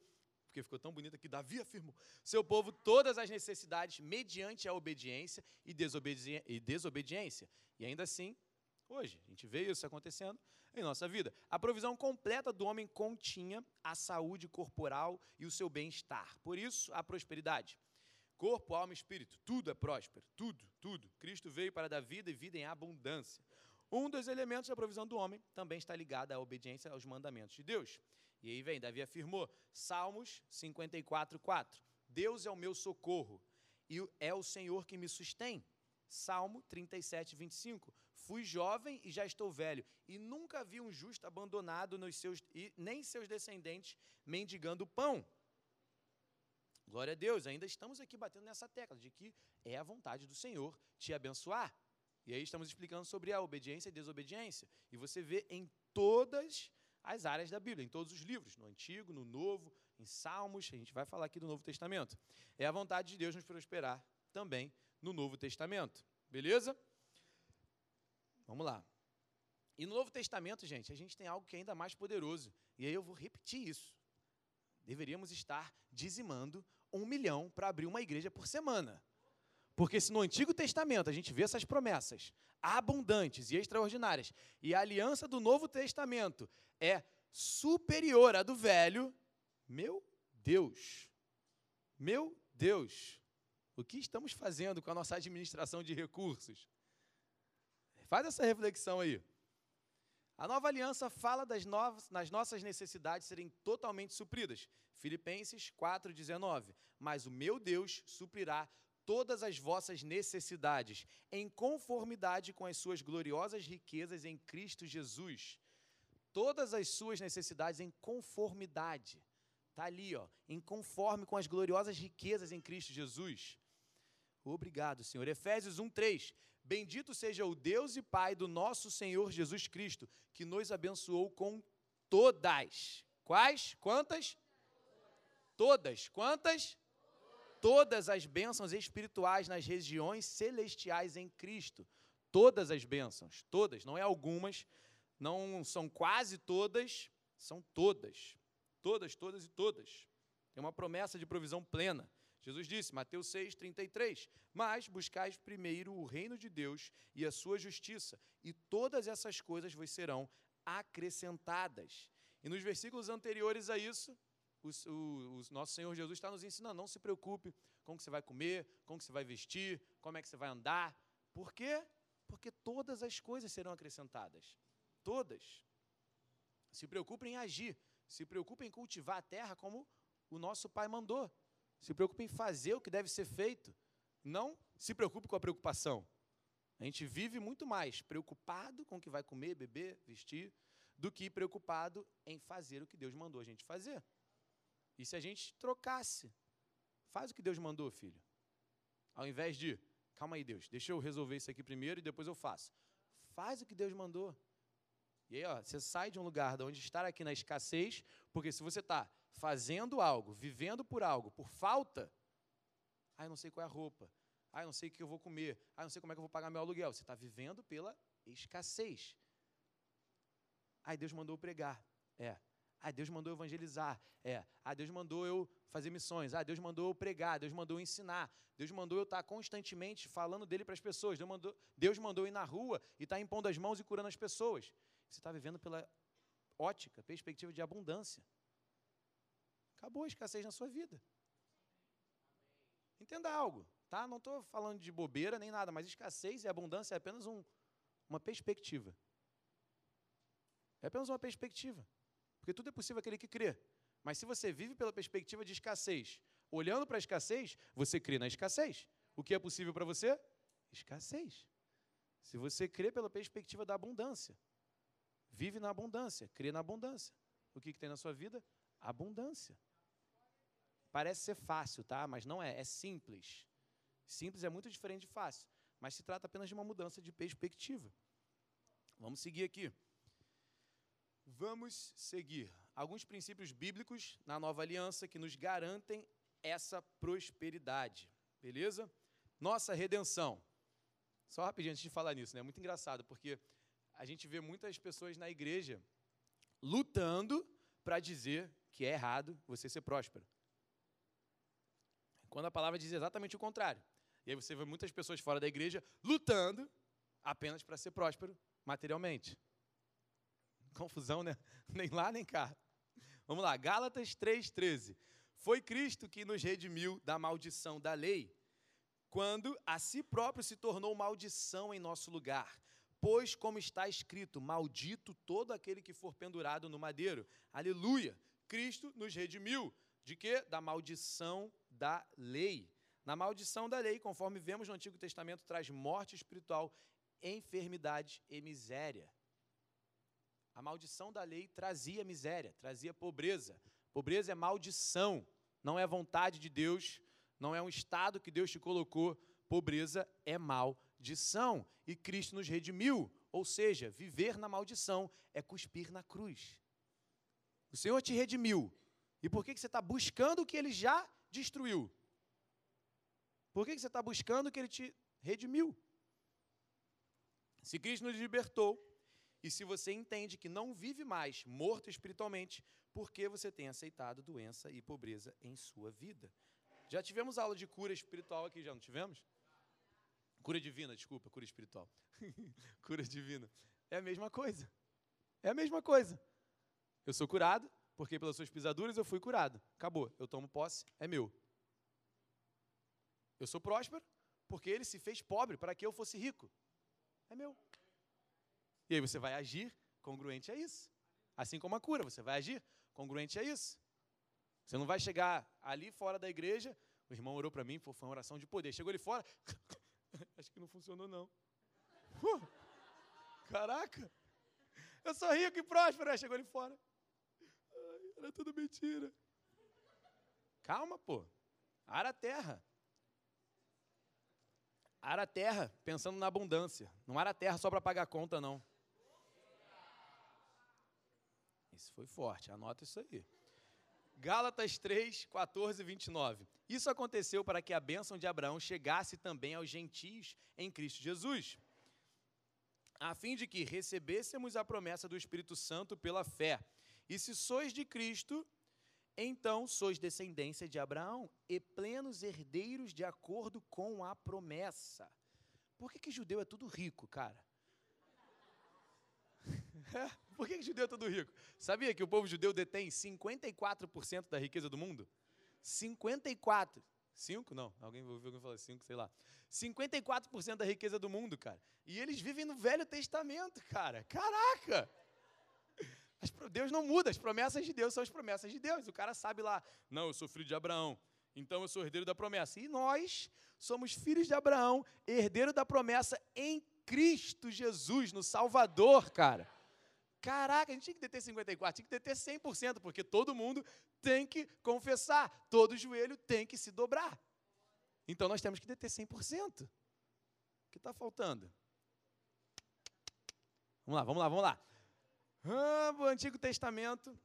porque ficou tão bonito aqui, Davi afirmou: seu povo todas as necessidades mediante a obediência e, desobedi e desobediência. E ainda assim, hoje, a gente vê isso acontecendo em nossa vida. A provisão completa do homem continha a saúde corporal e o seu bem-estar. Por isso, a prosperidade. Corpo, alma e espírito, tudo é próspero, tudo, tudo. Cristo veio para dar vida e vida em abundância. Um dos elementos da provisão do homem também está ligado à obediência aos mandamentos de Deus. E aí vem, Davi afirmou, Salmos 54, 4. Deus é o meu socorro e é o Senhor que me sustém. Salmo 37, 25. Fui jovem e já estou velho, e nunca vi um justo abandonado nos seus, nem seus descendentes mendigando pão. Glória a Deus, ainda estamos aqui batendo nessa tecla de que é a vontade do Senhor te abençoar. E aí estamos explicando sobre a obediência e desobediência. E você vê em todas as áreas da Bíblia, em todos os livros, no Antigo, no Novo, em Salmos, a gente vai falar aqui do Novo Testamento. É a vontade de Deus nos prosperar também no Novo Testamento. Beleza? Vamos lá. E no Novo Testamento, gente, a gente tem algo que é ainda mais poderoso. E aí eu vou repetir isso. Deveríamos estar dizimando um milhão para abrir uma igreja por semana. Porque se no Antigo Testamento a gente vê essas promessas abundantes e extraordinárias, e a aliança do Novo Testamento é superior à do Velho, meu Deus, meu Deus, o que estamos fazendo com a nossa administração de recursos? Faz essa reflexão aí. A nova aliança fala das novas, nas nossas necessidades serem totalmente supridas. Filipenses 4,19. Mas o meu Deus suprirá todas as vossas necessidades, em conformidade com as suas gloriosas riquezas em Cristo Jesus. Todas as suas necessidades em conformidade. Está ali, ó, em conforme com as gloriosas riquezas em Cristo Jesus. Obrigado, Senhor. Efésios 1:3. Bendito seja o Deus e Pai do nosso Senhor Jesus Cristo, que nos abençoou com todas. Quais? Quantas? Todas. Quantas? Todas as bênçãos espirituais nas regiões celestiais em Cristo. Todas as bênçãos, todas, não é algumas, não são quase todas, são todas. Todas, todas e todas. Tem uma promessa de provisão plena. Jesus disse, Mateus 6, 33, Mas buscais primeiro o reino de Deus e a sua justiça, e todas essas coisas vos serão acrescentadas. E nos versículos anteriores a isso, o, o, o, nosso Senhor Jesus está nos ensinando. Não se preocupe com o que você vai comer, com o que você vai vestir, como é que você vai andar. Por quê? Porque todas as coisas serão acrescentadas. Todas. Se preocupe em agir. Se preocupe em cultivar a terra como o nosso Pai mandou. Se preocupe em fazer o que deve ser feito. Não se preocupe com a preocupação. A gente vive muito mais preocupado com o que vai comer, beber, vestir, do que preocupado em fazer o que Deus mandou a gente fazer. E se a gente trocasse? Faz o que Deus mandou, filho. Ao invés de, calma aí, Deus, deixa eu resolver isso aqui primeiro e depois eu faço. Faz o que Deus mandou. E aí, ó, você sai de um lugar de onde estar aqui na escassez, porque se você está fazendo algo, vivendo por algo, por falta, ah, eu não sei qual é a roupa, Ah, eu não sei o que eu vou comer. Ah, eu não sei como é que eu vou pagar meu aluguel. Você está vivendo pela escassez. Aí Deus mandou pregar. É. Ah, Deus mandou eu evangelizar. É. Ah, Deus mandou eu fazer missões. Ah, Deus mandou eu pregar. Deus mandou eu ensinar. Deus mandou eu estar constantemente falando dele para as pessoas. Deus mandou, Deus mandou eu ir na rua e estar impondo as mãos e curando as pessoas. Você está vivendo pela ótica, perspectiva de abundância. Acabou a escassez na sua vida. Entenda algo, tá? Não estou falando de bobeira nem nada, mas escassez e abundância é apenas um, uma perspectiva. É apenas uma perspectiva. Porque tudo é possível aquele que crê. Mas se você vive pela perspectiva de escassez, olhando para a escassez, você crê na escassez. O que é possível para você? Escassez. Se você crê pela perspectiva da abundância, vive na abundância, crê na abundância. O que, que tem na sua vida? Abundância. Parece ser fácil, tá? Mas não é, é simples. Simples é muito diferente de fácil, mas se trata apenas de uma mudança de perspectiva. Vamos seguir aqui. Vamos seguir alguns princípios bíblicos na nova aliança que nos garantem essa prosperidade. Beleza? Nossa redenção. Só rapidinho antes de falar nisso, né? É muito engraçado, porque a gente vê muitas pessoas na igreja lutando para dizer que é errado você ser próspero. Quando a palavra diz exatamente o contrário. E aí você vê muitas pessoas fora da igreja lutando apenas para ser próspero materialmente. Confusão, né? [laughs] Nem lá, nem cá. Vamos lá, Gálatas 3,13. Foi Cristo que nos redimiu da maldição da lei, quando a si próprio se tornou maldição em nosso lugar. Pois, como está escrito, maldito todo aquele que for pendurado no madeiro. Aleluia! Cristo nos redimiu. De quê? Da maldição da lei. Na maldição da lei, conforme vemos no Antigo Testamento, traz morte espiritual, enfermidade e miséria. A maldição da lei trazia miséria, trazia pobreza. Pobreza é maldição, não é vontade de Deus, não é um estado que Deus te colocou. Pobreza é maldição. E Cristo nos redimiu, ou seja, viver na maldição é cuspir na cruz. O Senhor te redimiu. E por que você está buscando o que Ele já destruiu? Por que você está buscando o que Ele te redimiu? Se Cristo nos libertou, e se você entende que não vive mais morto espiritualmente, porque você tem aceitado doença e pobreza em sua vida. Já tivemos aula de cura espiritual aqui, já não tivemos? Cura divina, desculpa, cura espiritual. [laughs] cura divina. É a mesma coisa. É a mesma coisa. Eu sou curado, porque pelas suas pisaduras eu fui curado. Acabou. Eu tomo posse, é meu. Eu sou próspero, porque ele se fez pobre para que eu fosse rico. É meu. E aí você vai agir congruente a isso. Assim como a cura, você vai agir congruente a isso. Você não vai chegar ali fora da igreja, o irmão orou para mim, foi uma oração de poder. Chegou ali fora, [laughs] acho que não funcionou não. Uh, caraca, eu sou rico e próspero. Aí chegou ali fora, Ai, era tudo mentira. Calma, pô. Ara a terra. Ara a terra pensando na abundância. Não ara a terra só para pagar conta, não. Foi forte, anota isso aí. Gálatas 3, 14 e 29. Isso aconteceu para que a bênção de Abraão chegasse também aos gentios em Cristo Jesus, a fim de que recebêssemos a promessa do Espírito Santo pela fé. E se sois de Cristo, então sois descendência de Abraão e plenos herdeiros de acordo com a promessa. Por que, que judeu é tudo rico, cara? É, por que, que judeu é tudo rico? Sabia que o povo judeu detém 54% da riqueza do mundo? 54. 5? Não, alguém ouviu alguém falar 5, sei lá. 54% da riqueza do mundo, cara. E eles vivem no Velho Testamento, cara. Caraca! As, Deus não muda, as promessas de Deus são as promessas de Deus. O cara sabe lá, não, eu sou filho de Abraão, então eu sou herdeiro da promessa. E nós somos filhos de Abraão, herdeiro da promessa em Cristo Jesus, no Salvador, cara. Caraca, a gente tinha que deter 54, tinha que deter 100%, porque todo mundo tem que confessar, todo joelho tem que se dobrar. Então nós temos que deter 100%. O que está faltando? Vamos lá, vamos lá, vamos lá. Ah, o Antigo Testamento.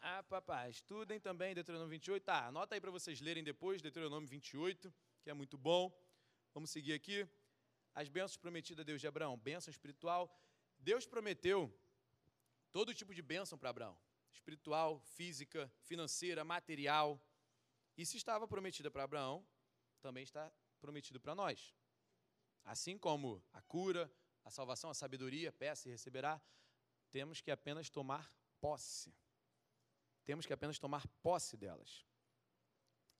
Ah, papai, estudem também Deuteronômio 28. Tá, anota aí para vocês lerem depois, Deuteronômio 28, que é muito bom. Vamos seguir aqui. As bênçãos prometidas a Deus de Abraão, bênção espiritual. Deus prometeu todo tipo de bênção para Abraão: espiritual, física, financeira, material. E se estava prometida para Abraão, também está prometido para nós. Assim como a cura, a salvação, a sabedoria, peça e receberá, temos que apenas tomar posse. Temos que apenas tomar posse delas.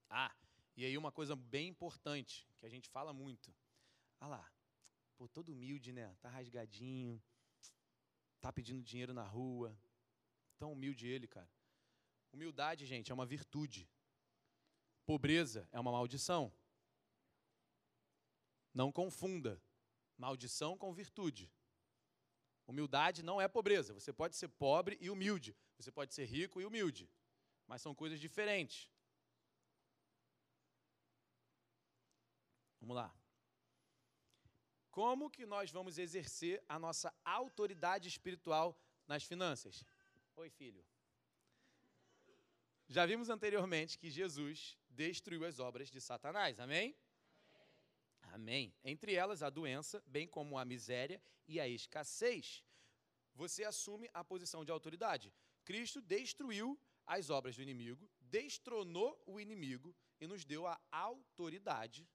Ah, e aí uma coisa bem importante, que a gente fala muito. Ah lá, pô, todo humilde, né? Tá rasgadinho, tá pedindo dinheiro na rua. Tão humilde ele, cara. Humildade, gente, é uma virtude. Pobreza é uma maldição. Não confunda maldição com virtude. Humildade não é pobreza. Você pode ser pobre e humilde. Você pode ser rico e humilde. Mas são coisas diferentes. Vamos lá. Como que nós vamos exercer a nossa autoridade espiritual nas finanças? Oi, filho. Já vimos anteriormente que Jesus destruiu as obras de Satanás, amém? amém? Amém. Entre elas, a doença, bem como a miséria e a escassez. Você assume a posição de autoridade. Cristo destruiu as obras do inimigo, destronou o inimigo e nos deu a autoridade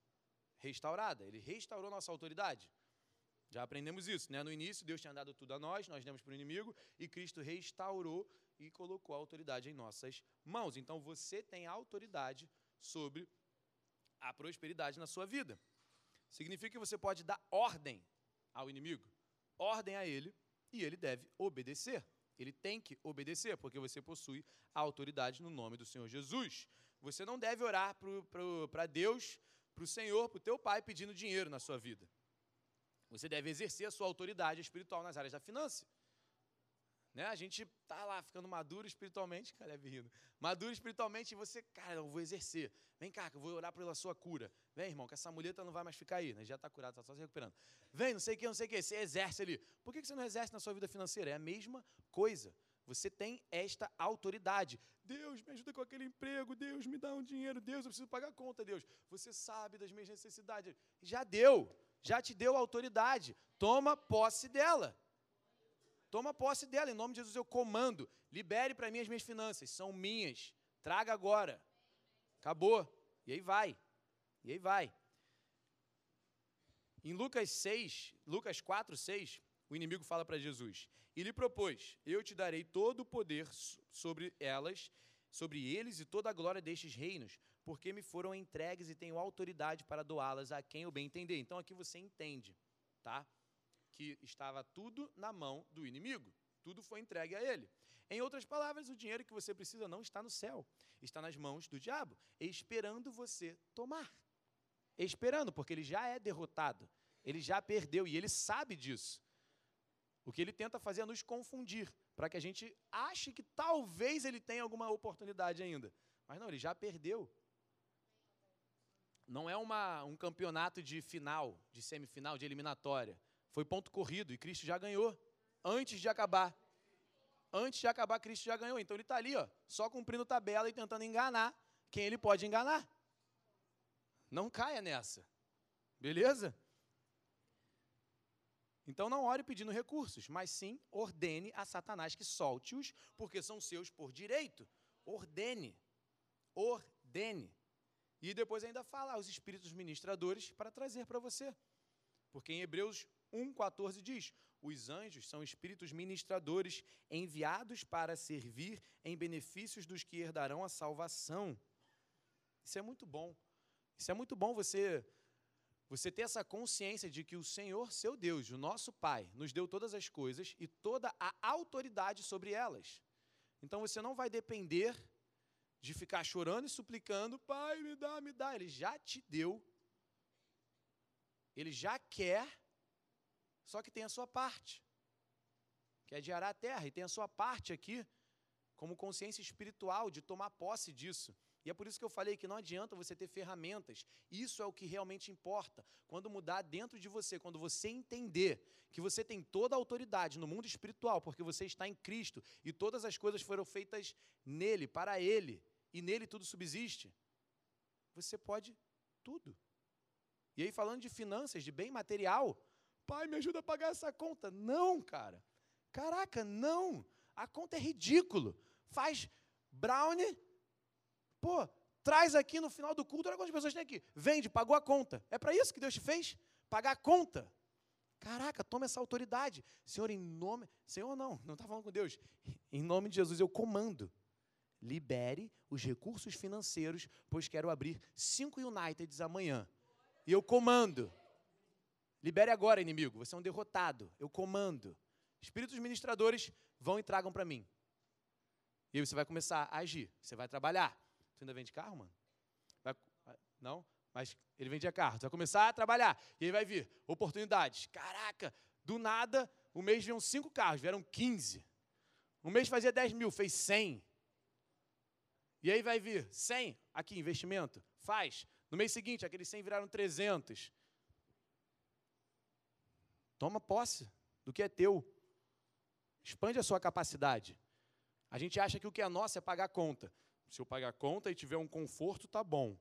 restaurada. Ele restaurou nossa autoridade. Já aprendemos isso, né? No início, Deus tinha dado tudo a nós, nós demos para o inimigo, e Cristo restaurou e colocou a autoridade em nossas mãos. Então você tem autoridade sobre a prosperidade na sua vida. Significa que você pode dar ordem ao inimigo, ordem a ele, e ele deve obedecer. Ele tem que obedecer, porque você possui a autoridade no nome do Senhor Jesus. Você não deve orar para Deus para o Senhor, para o teu pai, pedindo dinheiro na sua vida. Você deve exercer a sua autoridade espiritual nas áreas da finança. Né? A gente tá lá ficando maduro espiritualmente, cara, é rindo. Maduro espiritualmente e você, cara, eu vou exercer. Vem cá, que eu vou orar pela sua cura. Vem, irmão, que essa muleta não vai mais ficar aí, né? Já está curado, está só se recuperando. Vem, não sei o que, não sei o que. Você exerce ali. Por que você não exerce na sua vida financeira? É a mesma coisa. Você tem esta autoridade. Deus, me ajuda com aquele emprego. Deus, me dá um dinheiro. Deus, eu preciso pagar a conta, Deus. Você sabe das minhas necessidades. Já deu. Já te deu autoridade. Toma posse dela. Toma posse dela. Em nome de Jesus eu comando. Libere para mim as minhas finanças. São minhas. Traga agora. Acabou. E aí vai. E aí vai. Em Lucas 6, Lucas 4, 6, o inimigo fala para Jesus: E lhe propôs: Eu te darei todo o poder sobre elas, sobre eles e toda a glória destes reinos, porque me foram entregues e tenho autoridade para doá-las a quem eu bem entender. Então aqui você entende, tá? Que estava tudo na mão do inimigo. Tudo foi entregue a ele. Em outras palavras, o dinheiro que você precisa não está no céu, está nas mãos do diabo, esperando você tomar. Esperando, porque ele já é derrotado, ele já perdeu e ele sabe disso. O que ele tenta fazer é nos confundir, para que a gente ache que talvez ele tenha alguma oportunidade ainda. Mas não, ele já perdeu. Não é uma, um campeonato de final, de semifinal, de eliminatória. Foi ponto corrido e Cristo já ganhou antes de acabar. Antes de acabar, Cristo já ganhou. Então ele está ali, ó, só cumprindo tabela e tentando enganar quem ele pode enganar. Não caia nessa. Beleza? Então não ore pedindo recursos, mas sim ordene a Satanás que solte-os, porque são seus por direito. Ordene. Ordene. E depois ainda fala aos espíritos ministradores para trazer para você. Porque em Hebreus 1,14 diz: os anjos são espíritos ministradores enviados para servir em benefícios dos que herdarão a salvação. Isso é muito bom. Isso é muito bom você você ter essa consciência de que o Senhor, seu Deus, o nosso Pai, nos deu todas as coisas e toda a autoridade sobre elas. Então você não vai depender de ficar chorando e suplicando, Pai, me dá, me dá. Ele já te deu. Ele já quer, só que tem a sua parte, que é de arar a terra, e tem a sua parte aqui, como consciência espiritual, de tomar posse disso. E é por isso que eu falei que não adianta você ter ferramentas. Isso é o que realmente importa. Quando mudar dentro de você, quando você entender que você tem toda a autoridade no mundo espiritual, porque você está em Cristo e todas as coisas foram feitas nele, para ele, e nele tudo subsiste, você pode tudo. E aí, falando de finanças, de bem material, pai, me ajuda a pagar essa conta. Não, cara. Caraca, não. A conta é ridículo. Faz brownie, pô, traz aqui no final do culto, olha quantas pessoas tem aqui. Vende, pagou a conta. É para isso que Deus te fez? Pagar a conta. Caraca, toma essa autoridade. Senhor, em nome. Senhor, não, não está falando com Deus. Em nome de Jesus, eu comando. Libere os recursos financeiros, pois quero abrir cinco Uniteds amanhã. E eu comando. Libere agora, inimigo. Você é um derrotado. Eu comando. Espíritos ministradores vão e tragam para mim. E aí você vai começar a agir. Você vai trabalhar. Tu ainda vende carro, mano? Vai, não? Mas ele vendia carro. Tu vai começar a trabalhar. E aí vai vir oportunidades. Caraca, do nada, o mês vinham cinco carros, vieram 15. Um mês fazia 10 mil, fez 100. E aí vai vir 100, aqui, investimento, faz. No mês seguinte, aqueles 100 viraram 300. Toma posse do que é teu. Expande a sua capacidade. A gente acha que o que é nosso é pagar conta. Se eu pagar conta e tiver um conforto, tá bom.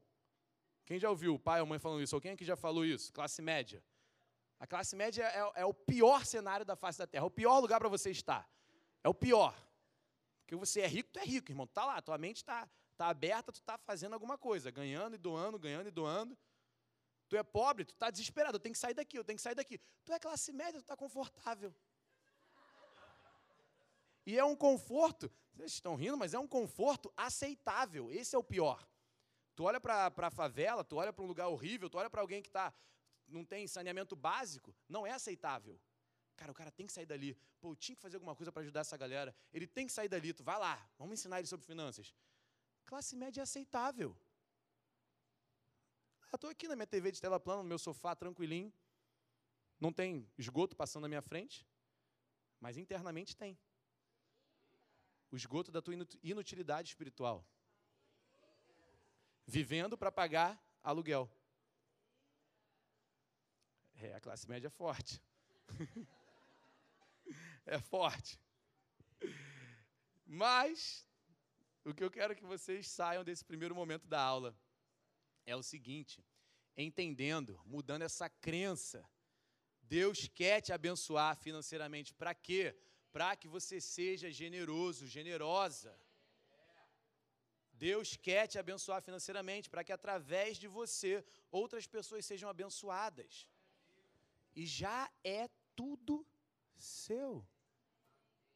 Quem já ouviu o pai ou mãe falando isso? Ou quem aqui já falou isso? Classe média. A classe média é, é o pior cenário da face da Terra, é o pior lugar para você estar. É o pior. Porque você é rico, tu é rico, irmão. Tu tá lá, tua mente está tá aberta, tu está fazendo alguma coisa, ganhando e doando, ganhando e doando. Tu é pobre, tu está desesperado, eu tenho que sair daqui, eu tenho que sair daqui. Tu é classe média, tu está confortável. E é um conforto, vocês estão rindo, mas é um conforto aceitável. Esse é o pior. Tu olha para a favela, tu olha para um lugar horrível, tu olha para alguém que tá, não tem saneamento básico, não é aceitável. Cara, o cara tem que sair dali. Pô, eu tinha que fazer alguma coisa para ajudar essa galera. Ele tem que sair dali. Tu vai lá, vamos ensinar ele sobre finanças. Classe média é aceitável. Estou aqui na minha TV de tela plana, no meu sofá, tranquilinho. Não tem esgoto passando na minha frente, mas internamente tem o esgoto da tua inutilidade espiritual. Vivendo para pagar aluguel. É, a classe média é forte. [laughs] é forte. Mas, o que eu quero que vocês saiam desse primeiro momento da aula é o seguinte: entendendo, mudando essa crença, Deus quer te abençoar financeiramente. Para quê? Para que você seja generoso, generosa. Deus quer te abençoar financeiramente para que através de você outras pessoas sejam abençoadas. E já é tudo seu.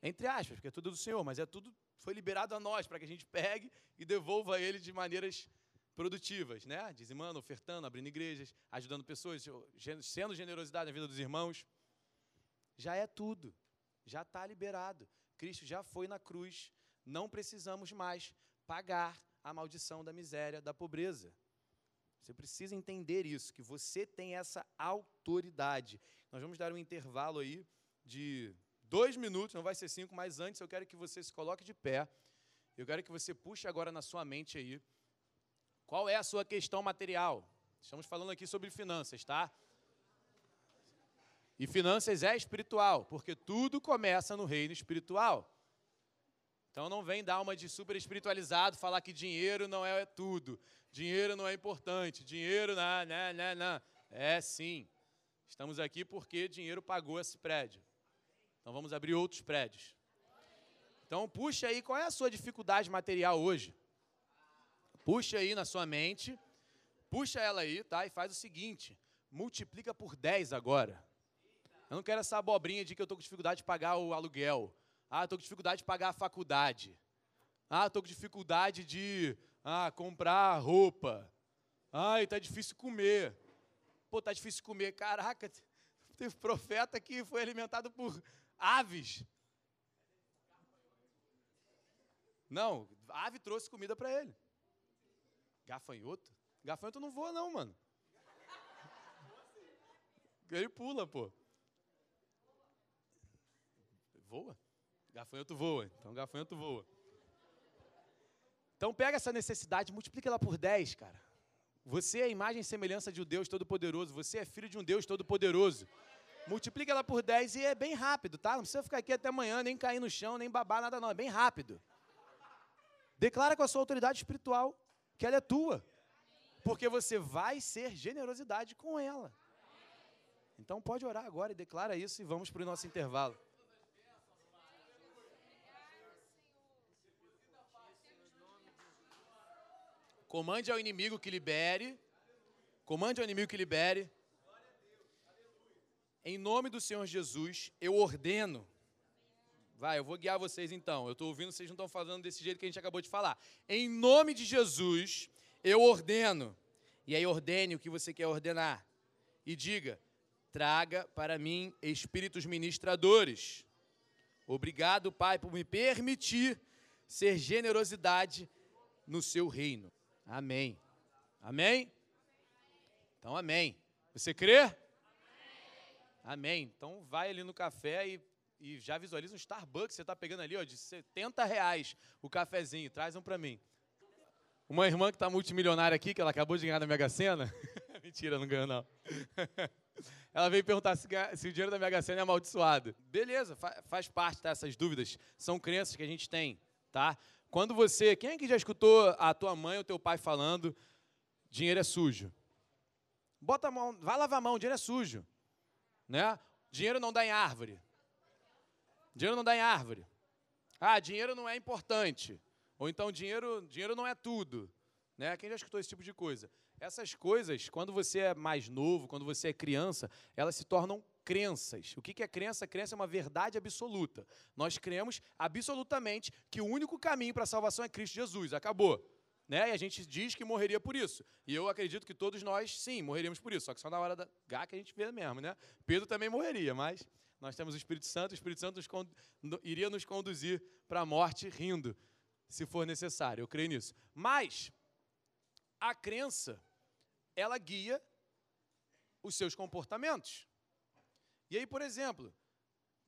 Entre aspas, porque é tudo do Senhor, mas é tudo foi liberado a nós para que a gente pegue e devolva a ele de maneiras produtivas, né? Dizimando, ofertando, abrindo igrejas, ajudando pessoas, sendo generosidade na vida dos irmãos. Já é tudo já está liberado. Cristo já foi na cruz. Não precisamos mais pagar a maldição da miséria, da pobreza. Você precisa entender isso, que você tem essa autoridade. Nós vamos dar um intervalo aí de dois minutos, não vai ser cinco, mas antes eu quero que você se coloque de pé. Eu quero que você puxe agora na sua mente aí qual é a sua questão material. Estamos falando aqui sobre finanças, tá? E finanças é espiritual, porque tudo começa no reino espiritual. Então não vem dar uma de super espiritualizado, falar que dinheiro não é tudo, dinheiro não é importante, dinheiro não, não, não, não. É sim. Estamos aqui porque dinheiro pagou esse prédio. Então vamos abrir outros prédios. Então puxa aí, qual é a sua dificuldade material hoje? Puxa aí na sua mente, puxa ela aí, tá? E faz o seguinte, multiplica por 10 agora. Eu não quero essa abobrinha de que eu estou com dificuldade de pagar o aluguel. Ah, estou com dificuldade de pagar a faculdade. Ah, estou com dificuldade de ah, comprar roupa. Ah, está difícil comer. Pô, está difícil comer. Caraca, [laughs] teve profeta que foi alimentado por aves. Não, a ave trouxe comida para ele. Gafanhoto? Gafanhoto não voa não, mano. Ele pula, pô. Voa? Gafanhoto voa. Então, gafanhoto voa. Então, pega essa necessidade, multiplica ela por 10, cara. Você é a imagem e semelhança de um Deus Todo-Poderoso. Você é filho de um Deus Todo-Poderoso. Multiplica ela por 10 e é bem rápido, tá? Não precisa ficar aqui até amanhã, nem cair no chão, nem babar, nada não. É bem rápido. Declara com a sua autoridade espiritual que ela é tua. Porque você vai ser generosidade com ela. Então pode orar agora e declara isso e vamos para o nosso intervalo. Comande ao inimigo que libere. Comande ao inimigo que libere. Em nome do Senhor Jesus, eu ordeno. Vai, eu vou guiar vocês então. Eu estou ouvindo, vocês não estão falando desse jeito que a gente acabou de falar. Em nome de Jesus, eu ordeno. E aí ordene o que você quer ordenar. E diga: traga para mim espíritos ministradores. Obrigado, Pai, por me permitir ser generosidade no seu reino. Amém. Amém? Então, amém. Você crê? Amém. Então, vai ali no café e, e já visualiza um Starbucks. Você está pegando ali ó, de 70 reais o cafezinho. Traz um para mim. Uma irmã que está multimilionária aqui, que ela acabou de ganhar na Mega Sena. [laughs] Mentira, não ganhou, não. [laughs] Ela veio perguntar se, se, o dinheiro da Mega Sena é amaldiçoado. Beleza, fa faz parte dessas dúvidas. São crenças que a gente tem, tá? Quando você, quem é que já escutou a tua mãe ou teu pai falando, dinheiro é sujo? Bota a mão, vai lavar a mão, dinheiro é sujo. Né? Dinheiro não dá em árvore. Dinheiro não dá em árvore. Ah, dinheiro não é importante. Ou então dinheiro, dinheiro não é tudo. Né? Quem já escutou esse tipo de coisa? Essas coisas, quando você é mais novo, quando você é criança, elas se tornam crenças. O que é crença? Crença é uma verdade absoluta. Nós cremos absolutamente que o único caminho para a salvação é Cristo Jesus. Acabou. Né? E a gente diz que morreria por isso. E eu acredito que todos nós, sim, morreríamos por isso. Só que só na hora da Gá que a gente vê mesmo, né? Pedro também morreria, mas nós temos o Espírito Santo, o Espírito Santo nos iria nos conduzir para a morte rindo, se for necessário. Eu creio nisso. Mas a crença, ela guia os seus comportamentos. E aí, por exemplo,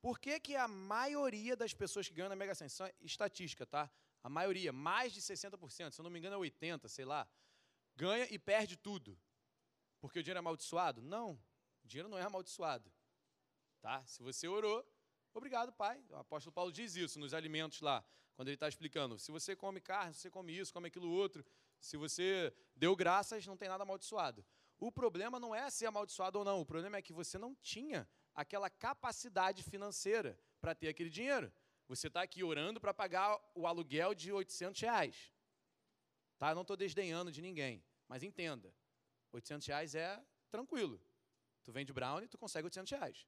por que, que a maioria das pessoas que ganham na Mega Sena, isso é estatística, tá? A maioria, mais de 60%, se eu não me engano é 80%, sei lá, ganha e perde tudo. Porque o dinheiro é amaldiçoado? Não, o dinheiro não é amaldiçoado. Tá? Se você orou, obrigado, pai. O apóstolo Paulo diz isso nos alimentos lá, quando ele está explicando. Se você come carne, se você come isso, come aquilo outro, se você deu graças, não tem nada amaldiçoado. O problema não é ser amaldiçoado ou não, o problema é que você não tinha aquela capacidade financeira para ter aquele dinheiro. Você está aqui orando para pagar o aluguel de 800 reais. Tá? Não estou desdenhando de ninguém, mas entenda, 800 reais é tranquilo. Tu vende brownie, tu consegue 800 reais.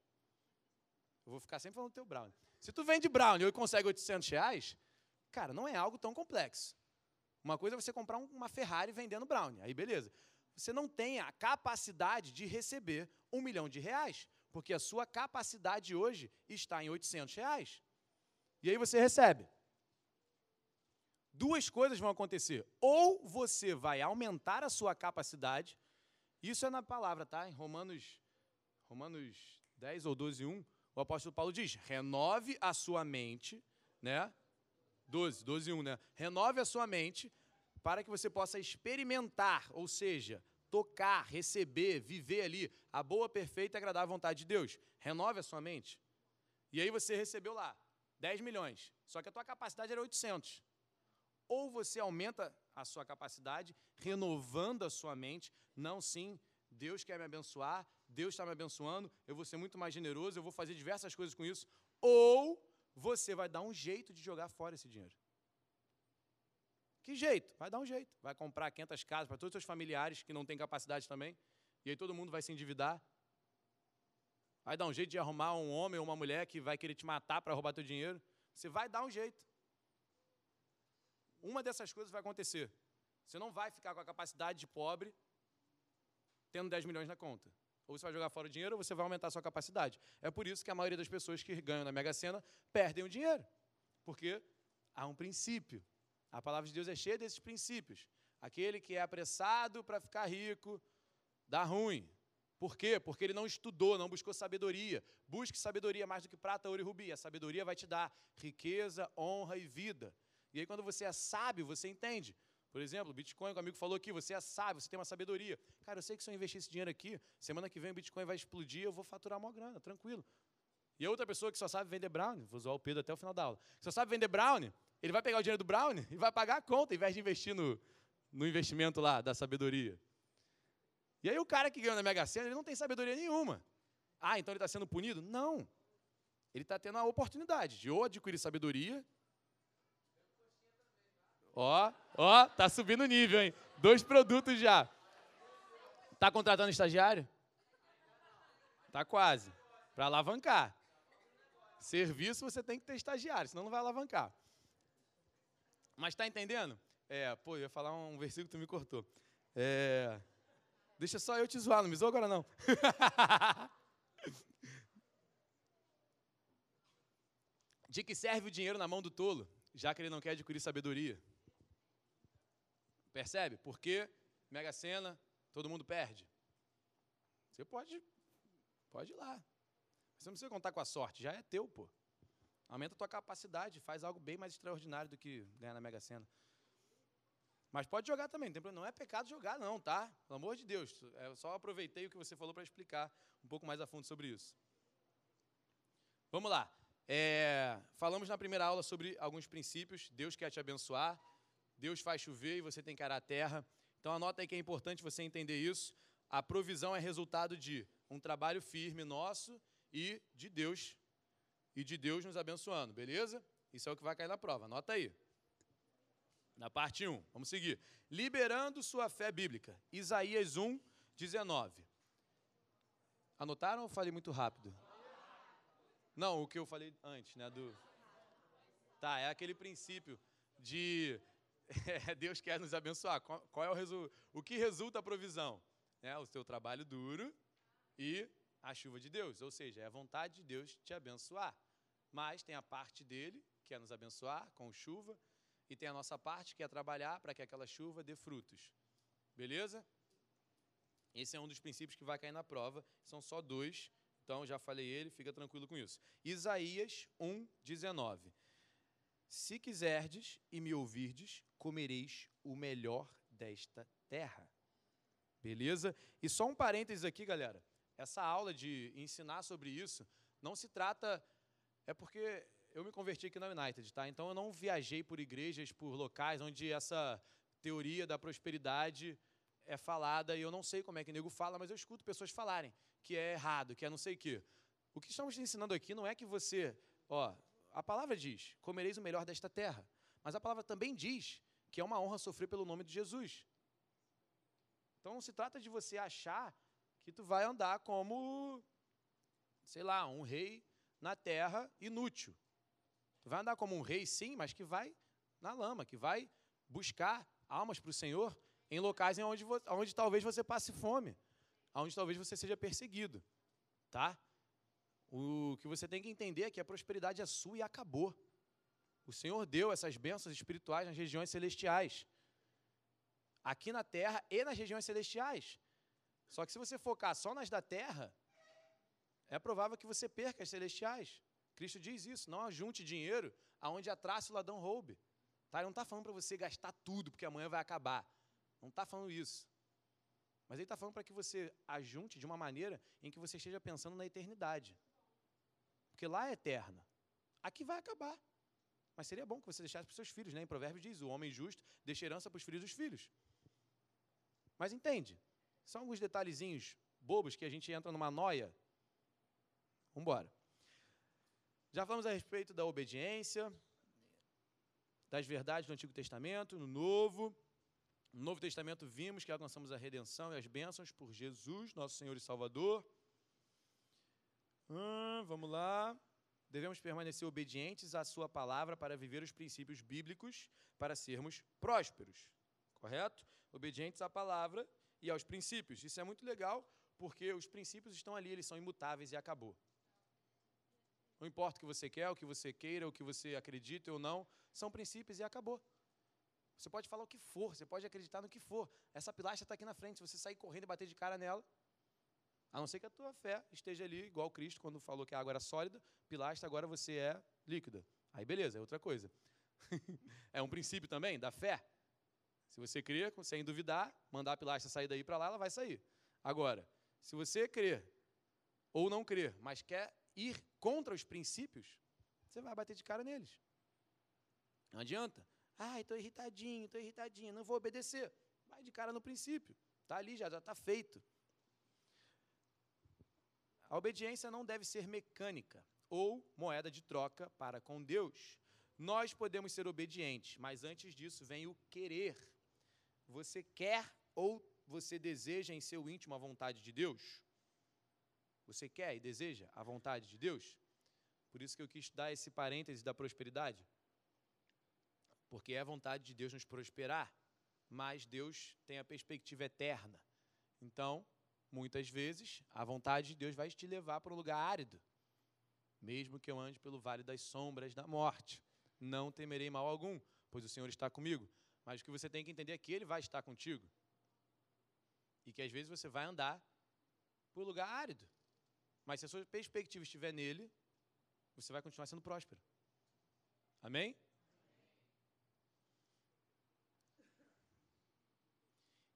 Eu vou ficar sempre falando do teu brownie. Se tu vende brownie e consegue 800 reais, cara, não é algo tão complexo. Uma coisa é você comprar uma Ferrari vendendo brownie, aí beleza. Você não tem a capacidade de receber um milhão de reais, porque a sua capacidade hoje está em 800 reais. E aí você recebe. Duas coisas vão acontecer. Ou você vai aumentar a sua capacidade, isso é na palavra, tá? Em Romanos, Romanos 10 ou 12, 1, o apóstolo Paulo diz: renove a sua mente, né? 12, 12, 1, né? Renove a sua mente para que você possa experimentar, ou seja, tocar, receber, viver ali a boa, perfeita e agradável vontade de Deus. Renove a sua mente. E aí você recebeu lá 10 milhões, só que a tua capacidade era 800. Ou você aumenta a sua capacidade, renovando a sua mente, não sim, Deus quer me abençoar, Deus está me abençoando, eu vou ser muito mais generoso, eu vou fazer diversas coisas com isso. Ou você vai dar um jeito de jogar fora esse dinheiro. Que jeito? Vai dar um jeito. Vai comprar 500 casas para todos os seus familiares que não têm capacidade também. E aí todo mundo vai se endividar. Vai dar um jeito de arrumar um homem ou uma mulher que vai querer te matar para roubar teu dinheiro. Você vai dar um jeito. Uma dessas coisas vai acontecer. Você não vai ficar com a capacidade de pobre tendo 10 milhões na conta. Ou você vai jogar fora o dinheiro ou você vai aumentar a sua capacidade. É por isso que a maioria das pessoas que ganham na Mega Sena perdem o dinheiro. Porque há um princípio. A palavra de Deus é cheia desses princípios. Aquele que é apressado para ficar rico, dá ruim. Por quê? Porque ele não estudou, não buscou sabedoria. Busque sabedoria mais do que prata, ouro e rubi. A sabedoria vai te dar riqueza, honra e vida. E aí, quando você é sábio, você entende. Por exemplo, Bitcoin, o amigo falou aqui, você é sábio, você tem uma sabedoria. Cara, eu sei que se eu investir esse dinheiro aqui, semana que vem o Bitcoin vai explodir, eu vou faturar uma grana, tranquilo. E a outra pessoa que só sabe vender brownie, vou usar o Pedro até o final da aula, que só sabe vender brownie, ele vai pegar o dinheiro do brownie e vai pagar a conta, ao invés de investir no, no investimento lá da sabedoria. E aí o cara que ganhou na Mega Sena, ele não tem sabedoria nenhuma. Ah, então ele está sendo punido? Não. Ele está tendo a oportunidade de ou adquirir sabedoria. Ó, ó, tá subindo o nível, hein? Dois produtos já. Tá contratando estagiário? Tá quase. Para alavancar. Serviço você tem que ter estagiário, senão não vai alavancar. Mas está entendendo? É, pô, eu ia falar um versículo que tu me cortou. É, deixa só eu te zoar, não me zoa agora não. [laughs] De que serve o dinheiro na mão do tolo, já que ele não quer adquirir sabedoria? Percebe? Porque Mega Sena, todo mundo perde. Você pode, pode ir lá. Você não precisa contar com a sorte, já é teu, pô. Aumenta a tua capacidade, faz algo bem mais extraordinário do que ganhar na Mega Sena. Mas pode jogar também, não é pecado jogar, não, tá? Pelo amor de Deus. Eu só aproveitei o que você falou para explicar um pouco mais a fundo sobre isso. Vamos lá. É, falamos na primeira aula sobre alguns princípios. Deus quer te abençoar. Deus faz chover e você tem que arar a terra. Então anota aí que é importante você entender isso. A provisão é resultado de um trabalho firme nosso e de Deus e de Deus nos abençoando, beleza? Isso é o que vai cair na prova. Anota aí. Na parte 1, vamos seguir. Liberando sua fé bíblica. Isaías 1, 19. Anotaram ou falei muito rápido? Não, o que eu falei antes, né? Do... Tá, é aquele princípio de [laughs] é, Deus quer nos abençoar. Qual, qual é o resultado? O que resulta a provisão? É o seu trabalho duro e a chuva de Deus. Ou seja, é a vontade de Deus te abençoar. Mas tem a parte dele, que é nos abençoar com chuva, e tem a nossa parte, que é trabalhar para que aquela chuva dê frutos. Beleza? Esse é um dos princípios que vai cair na prova. São só dois, então, já falei ele, fica tranquilo com isso. Isaías 1, 19. Se quiserdes e me ouvirdes, comereis o melhor desta terra. Beleza? E só um parênteses aqui, galera. Essa aula de ensinar sobre isso não se trata. É porque eu me converti aqui na United, tá? Então eu não viajei por igrejas, por locais onde essa teoria da prosperidade é falada e eu não sei como é que o nego fala, mas eu escuto pessoas falarem que é errado, que é não sei o quê. O que estamos te ensinando aqui não é que você, ó, a palavra diz: comereis o melhor desta terra. Mas a palavra também diz que é uma honra sofrer pelo nome de Jesus. Então não se trata de você achar que tu vai andar como, sei lá, um rei na terra inútil. Tu vai andar como um rei, sim, mas que vai na lama, que vai buscar almas para o Senhor em locais onde, onde talvez você passe fome onde talvez você seja perseguido, tá? O que você tem que entender é que a prosperidade é sua e acabou. O Senhor deu essas bênçãos espirituais nas regiões celestiais. Aqui na terra e nas regiões celestiais. Só que se você focar só nas da terra, é provável que você perca as celestiais. Cristo diz isso, não ajunte dinheiro aonde a traça o ladrão roube. Tá? Ele não está falando para você gastar tudo, porque amanhã vai acabar. Não está falando isso. Mas ele está falando para que você ajunte de uma maneira em que você esteja pensando na eternidade. Porque lá é eterna. Aqui vai acabar. Mas seria bom que você deixasse para os seus filhos. Né? Em Provérbios diz: o homem justo deixa herança para os filhos dos filhos. Mas entende? São alguns detalhezinhos bobos que a gente entra numa noia. Vamos embora. Já falamos a respeito da obediência, das verdades do Antigo Testamento, no Novo. No Novo Testamento vimos que alcançamos a redenção e as bênçãos por Jesus, nosso Senhor e Salvador. Hum, vamos lá. Devemos permanecer obedientes à Sua palavra para viver os princípios bíblicos, para sermos prósperos. Correto? Obedientes à palavra e aos princípios. Isso é muito legal, porque os princípios estão ali, eles são imutáveis e acabou. Não importa o que você quer, o que você queira, o que você acredita ou não, são princípios e acabou. Você pode falar o que for, você pode acreditar no que for. Essa pilastra está aqui na frente. Se você sair correndo e bater de cara nela, a não ser que a tua fé esteja ali, igual Cristo, quando falou que a água era sólida, pilastra, agora você é líquida. Aí beleza, é outra coisa. [laughs] é um princípio também da fé. Se você crer, sem duvidar, mandar a pilastra sair daí para lá, ela vai sair. Agora, se você crer ou não crer, mas quer ir contra os princípios, você vai bater de cara neles. Não adianta. Ai, estou irritadinho, estou irritadinho, não vou obedecer. Vai de cara no princípio. Está ali, já está feito. A obediência não deve ser mecânica ou moeda de troca para com Deus. Nós podemos ser obedientes, mas antes disso vem o querer. Você quer ou você deseja em seu íntimo a vontade de Deus? Você quer e deseja a vontade de Deus? Por isso que eu quis dar esse parêntese da prosperidade. Porque é a vontade de Deus nos prosperar, mas Deus tem a perspectiva eterna. Então, muitas vezes, a vontade de Deus vai te levar para um lugar árido. Mesmo que eu ande pelo vale das sombras da morte, não temerei mal algum, pois o Senhor está comigo. Mas o que você tem que entender é que Ele vai estar contigo. E que às vezes você vai andar por um lugar árido. Mas se a sua perspectiva estiver nele, você vai continuar sendo próspero. Amém?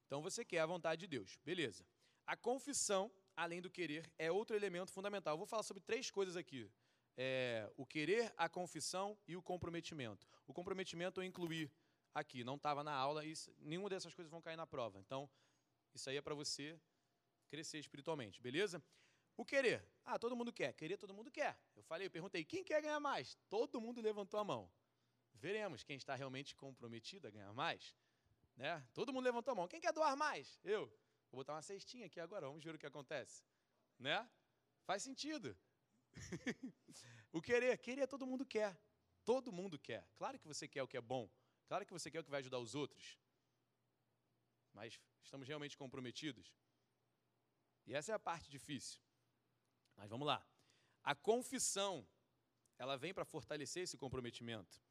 Então você quer a vontade de Deus. Beleza. A confissão, além do querer, é outro elemento fundamental. Eu vou falar sobre três coisas aqui. É, o querer, a confissão e o comprometimento. O comprometimento eu incluí aqui, não estava na aula, e nenhuma dessas coisas vão cair na prova. Então, isso aí é para você crescer espiritualmente, beleza? O querer. Ah, todo mundo quer. Querer, todo mundo quer. Eu falei, eu perguntei, quem quer ganhar mais? Todo mundo levantou a mão. Veremos quem está realmente comprometido a ganhar mais. Né? Todo mundo levantou a mão. Quem quer doar mais? Eu. Vou botar uma cestinha aqui agora, vamos ver o que acontece. Né? Faz sentido. [laughs] o querer, querer todo mundo quer. Todo mundo quer. Claro que você quer o que é bom. Claro que você quer o que vai ajudar os outros. Mas estamos realmente comprometidos? E essa é a parte difícil. Mas vamos lá. A confissão, ela vem para fortalecer esse comprometimento.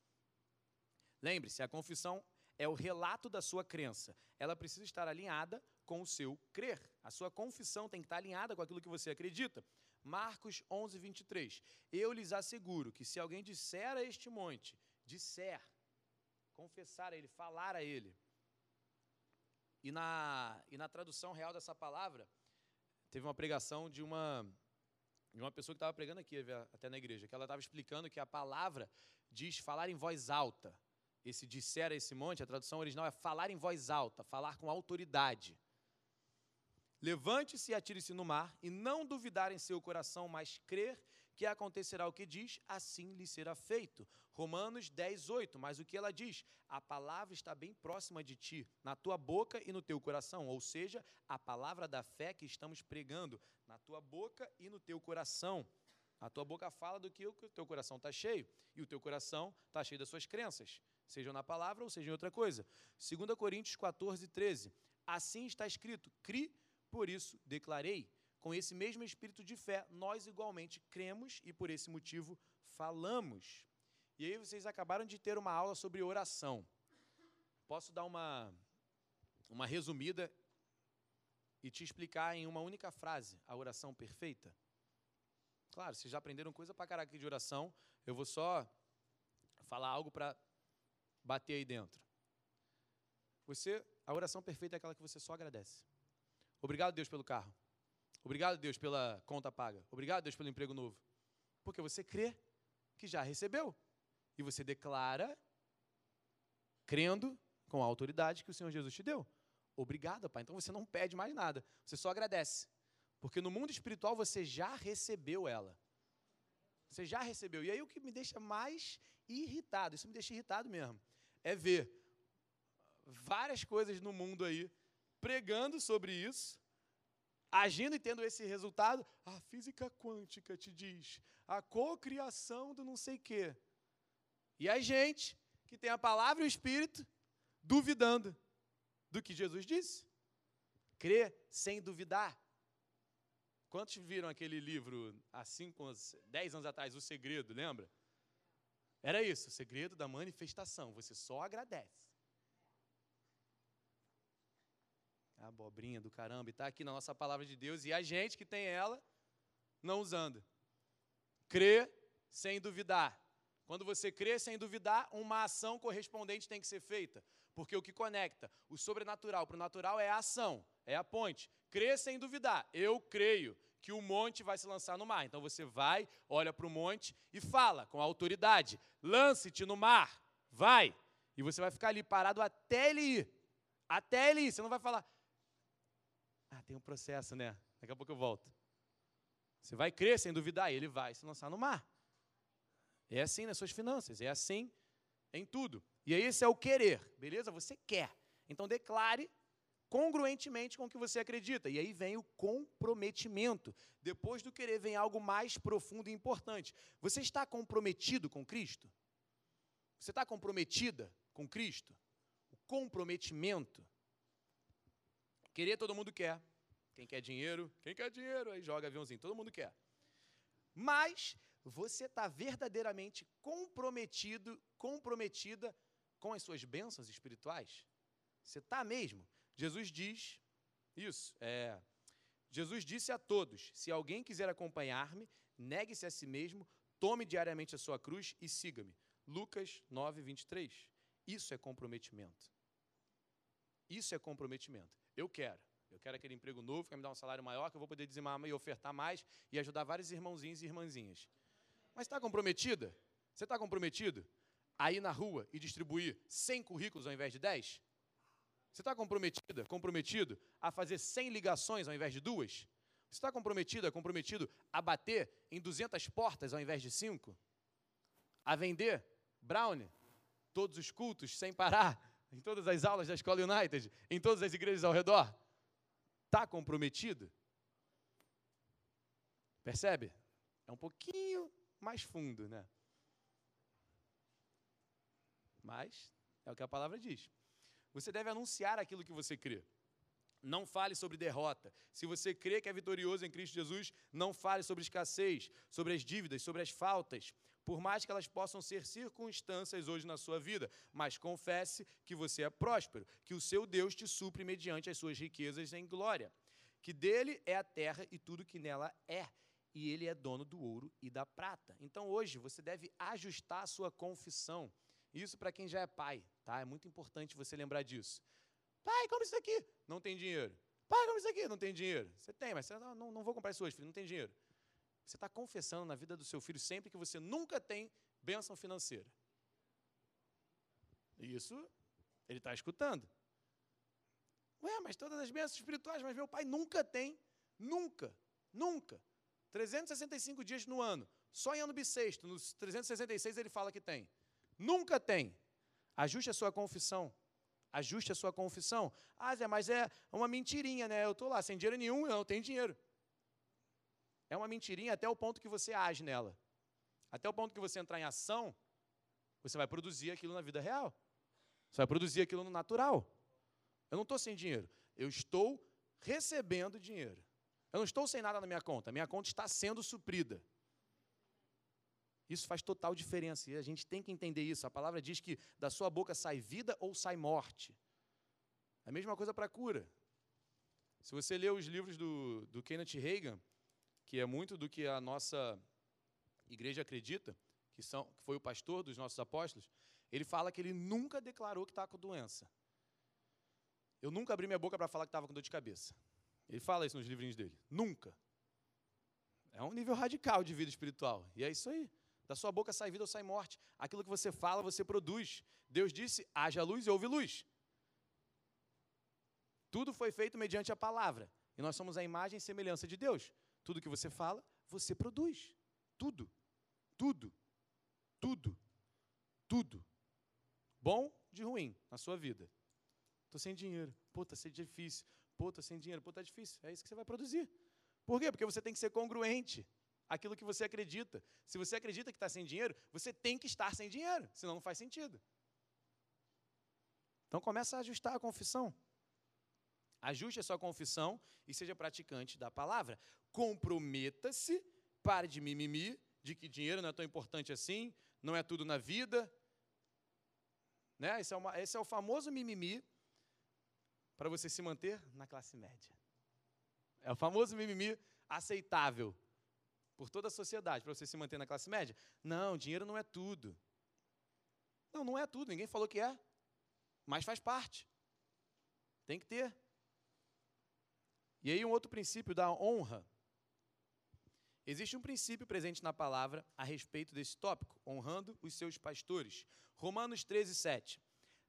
Lembre-se, a confissão é o relato da sua crença. Ela precisa estar alinhada com o seu crer. A sua confissão tem que estar alinhada com aquilo que você acredita. Marcos 11, 23. Eu lhes asseguro que se alguém disser a este monte, disser, confessar a ele, falar a ele, e na, e na tradução real dessa palavra, teve uma pregação de uma, de uma pessoa que estava pregando aqui, até na igreja, que ela estava explicando que a palavra diz falar em voz alta esse disser a esse monte, a tradução original é falar em voz alta, falar com autoridade. Levante-se e atire-se no mar, e não duvidar em seu coração, mas crer que acontecerá o que diz, assim lhe será feito. Romanos 10, 8. Mas o que ela diz? A palavra está bem próxima de ti, na tua boca e no teu coração. Ou seja, a palavra da fé que estamos pregando, na tua boca e no teu coração. A tua boca fala do que o teu coração está cheio, e o teu coração está cheio das suas crenças seja na palavra ou seja em outra coisa. 2 Coríntios 14, 13. Assim está escrito: Cri, por isso declarei. Com esse mesmo espírito de fé, nós igualmente cremos e por esse motivo falamos. E aí vocês acabaram de ter uma aula sobre oração. Posso dar uma, uma resumida e te explicar em uma única frase a oração perfeita? Claro, vocês já aprenderam coisa para caraca de oração. Eu vou só falar algo para bater aí dentro. Você, a oração perfeita é aquela que você só agradece. Obrigado, Deus, pelo carro. Obrigado, Deus, pela conta paga. Obrigado, Deus, pelo emprego novo. Porque você crê que já recebeu. E você declara, crendo com a autoridade que o Senhor Jesus te deu. Obrigado, Pai. Então você não pede mais nada. Você só agradece. Porque no mundo espiritual você já recebeu ela. Você já recebeu. E aí o que me deixa mais irritado, isso me deixa irritado mesmo, é ver várias coisas no mundo aí pregando sobre isso, agindo e tendo esse resultado. A física quântica te diz, a cocriação do não sei quê. E a gente que tem a palavra e o espírito duvidando do que Jesus disse. Crê sem duvidar. Quantos viram aquele livro há cinco, dez anos atrás, O Segredo, lembra? Era isso, o segredo da manifestação. Você só agradece. A abobrinha do caramba, e está aqui na nossa palavra de Deus, e a gente que tem ela, não usando. Crê sem duvidar. Quando você crê sem duvidar, uma ação correspondente tem que ser feita. Porque o que conecta o sobrenatural para o natural é a ação, é a ponte. Crê sem duvidar. Eu creio que o monte vai se lançar no mar. Então você vai, olha para o monte e fala com autoridade: lance-te no mar, vai. E você vai ficar ali parado até ele ir. Até ele ir. Você não vai falar, Ah, tem um processo, né? Daqui a pouco eu volto. Você vai crer sem duvidar, e ele vai se lançar no mar. É assim nas suas finanças, é assim em tudo. E esse é o querer, beleza? Você quer. Então declare congruentemente com o que você acredita. E aí vem o comprometimento. Depois do querer vem algo mais profundo e importante. Você está comprometido com Cristo? Você está comprometida com Cristo? O comprometimento. Querer todo mundo quer. Quem quer dinheiro? Quem quer dinheiro? Aí joga aviãozinho. Todo mundo quer. Mas você está verdadeiramente comprometido, comprometida com as suas bênçãos espirituais? Você está mesmo? Jesus diz isso. É, Jesus disse a todos: se alguém quiser acompanhar-me, negue-se a si mesmo, tome diariamente a sua cruz e siga-me. Lucas 9, 23. Isso é comprometimento. Isso é comprometimento. Eu quero. Eu quero aquele emprego novo, que vai me dar um salário maior, que eu vou poder dizimar e ofertar mais e ajudar vários irmãozinhos e irmãzinhas. Mas está comprometida? Você está comprometido a ir na rua e distribuir 100 currículos ao invés de 10? Você está comprometida, comprometido a fazer 100 ligações ao invés de duas? Você está comprometida, comprometido a bater em 200 portas ao invés de 5? A vender brownie todos os cultos sem parar, em todas as aulas da Escola United, em todas as igrejas ao redor? Está comprometido? Percebe? É um pouquinho mais fundo, né? Mas é o que a palavra diz. Você deve anunciar aquilo que você crê. Não fale sobre derrota. Se você crê que é vitorioso em Cristo Jesus, não fale sobre escassez, sobre as dívidas, sobre as faltas, por mais que elas possam ser circunstâncias hoje na sua vida, mas confesse que você é próspero, que o seu Deus te supre mediante as suas riquezas em glória, que dele é a terra e tudo que nela é, e ele é dono do ouro e da prata. Então hoje você deve ajustar a sua confissão. Isso para quem já é pai, tá? É muito importante você lembrar disso. Pai, compra isso aqui. Não tem dinheiro. Pai, compra isso aqui. Não tem dinheiro. Você tem, mas você não, não vou comprar isso hoje, filho. Não tem dinheiro. Você está confessando na vida do seu filho sempre que você nunca tem bênção financeira. Isso ele está escutando. Ué, mas todas as bênçãos espirituais, mas meu pai nunca tem. Nunca. Nunca. 365 dias no ano. Só em ano bissexto, nos 366 ele fala que tem. Nunca tem. Ajuste a sua confissão. Ajuste a sua confissão. Ah, Zé, mas é uma mentirinha, né? Eu estou lá sem dinheiro nenhum, eu não tenho dinheiro. É uma mentirinha até o ponto que você age nela. Até o ponto que você entrar em ação, você vai produzir aquilo na vida real. Você vai produzir aquilo no natural. Eu não estou sem dinheiro. Eu estou recebendo dinheiro. Eu não estou sem nada na minha conta. Minha conta está sendo suprida. Isso faz total diferença e a gente tem que entender isso. A palavra diz que da sua boca sai vida ou sai morte. É a mesma coisa para a cura. Se você ler os livros do, do Kenneth Reagan, que é muito do que a nossa igreja acredita, que, são, que foi o pastor dos nossos apóstolos, ele fala que ele nunca declarou que está com doença. Eu nunca abri minha boca para falar que estava com dor de cabeça. Ele fala isso nos livrinhos dele. Nunca. É um nível radical de vida espiritual. E é isso aí. Da sua boca sai vida ou sai morte. Aquilo que você fala, você produz. Deus disse: haja luz e houve luz. Tudo foi feito mediante a palavra. E nós somos a imagem e semelhança de Deus. Tudo que você fala, você produz. Tudo. Tudo. Tudo. Tudo. Bom de ruim na sua vida. Estou sem dinheiro. Pô, está sendo difícil. Pô, estou sem dinheiro. Pô, está difícil. É isso que você vai produzir. Por quê? Porque você tem que ser congruente aquilo que você acredita. Se você acredita que está sem dinheiro, você tem que estar sem dinheiro, senão não faz sentido. Então começa a ajustar a confissão. Ajuste a sua confissão e seja praticante da palavra. Comprometa-se, pare de mimimi, de que dinheiro não é tão importante assim, não é tudo na vida. Né? Esse, é uma, esse é o famoso mimimi para você se manter na classe média. É o famoso mimimi aceitável por toda a sociedade para você se manter na classe média? Não, dinheiro não é tudo. Não, não é tudo, ninguém falou que é. Mas faz parte. Tem que ter. E aí, um outro princípio da honra. Existe um princípio presente na palavra a respeito desse tópico, honrando os seus pastores. Romanos 13, 7.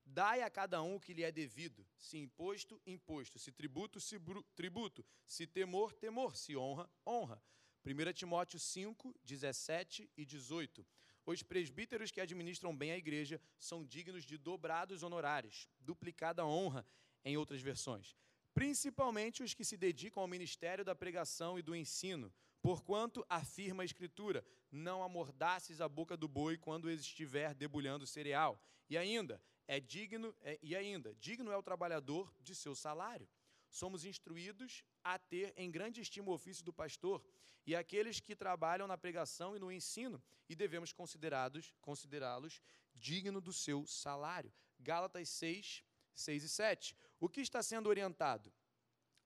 Dai a cada um o que lhe é devido, se imposto, imposto, se tributo, se tributo, se temor, temor, se honra, honra. 1 Timóteo 5, 17 e 18. Os presbíteros que administram bem a igreja são dignos de dobrados honorários, duplicada honra, em outras versões. Principalmente os que se dedicam ao ministério da pregação e do ensino, porquanto afirma a Escritura: não amordaces a boca do boi quando estiver debulhando cereal. E ainda, é digno, é, e ainda, digno é o trabalhador de seu salário. Somos instruídos a ter em grande estima o ofício do pastor e aqueles que trabalham na pregação e no ensino, e devemos considerados considerá-los dignos do seu salário. Gálatas 6, 6 e 7. O que está sendo orientado?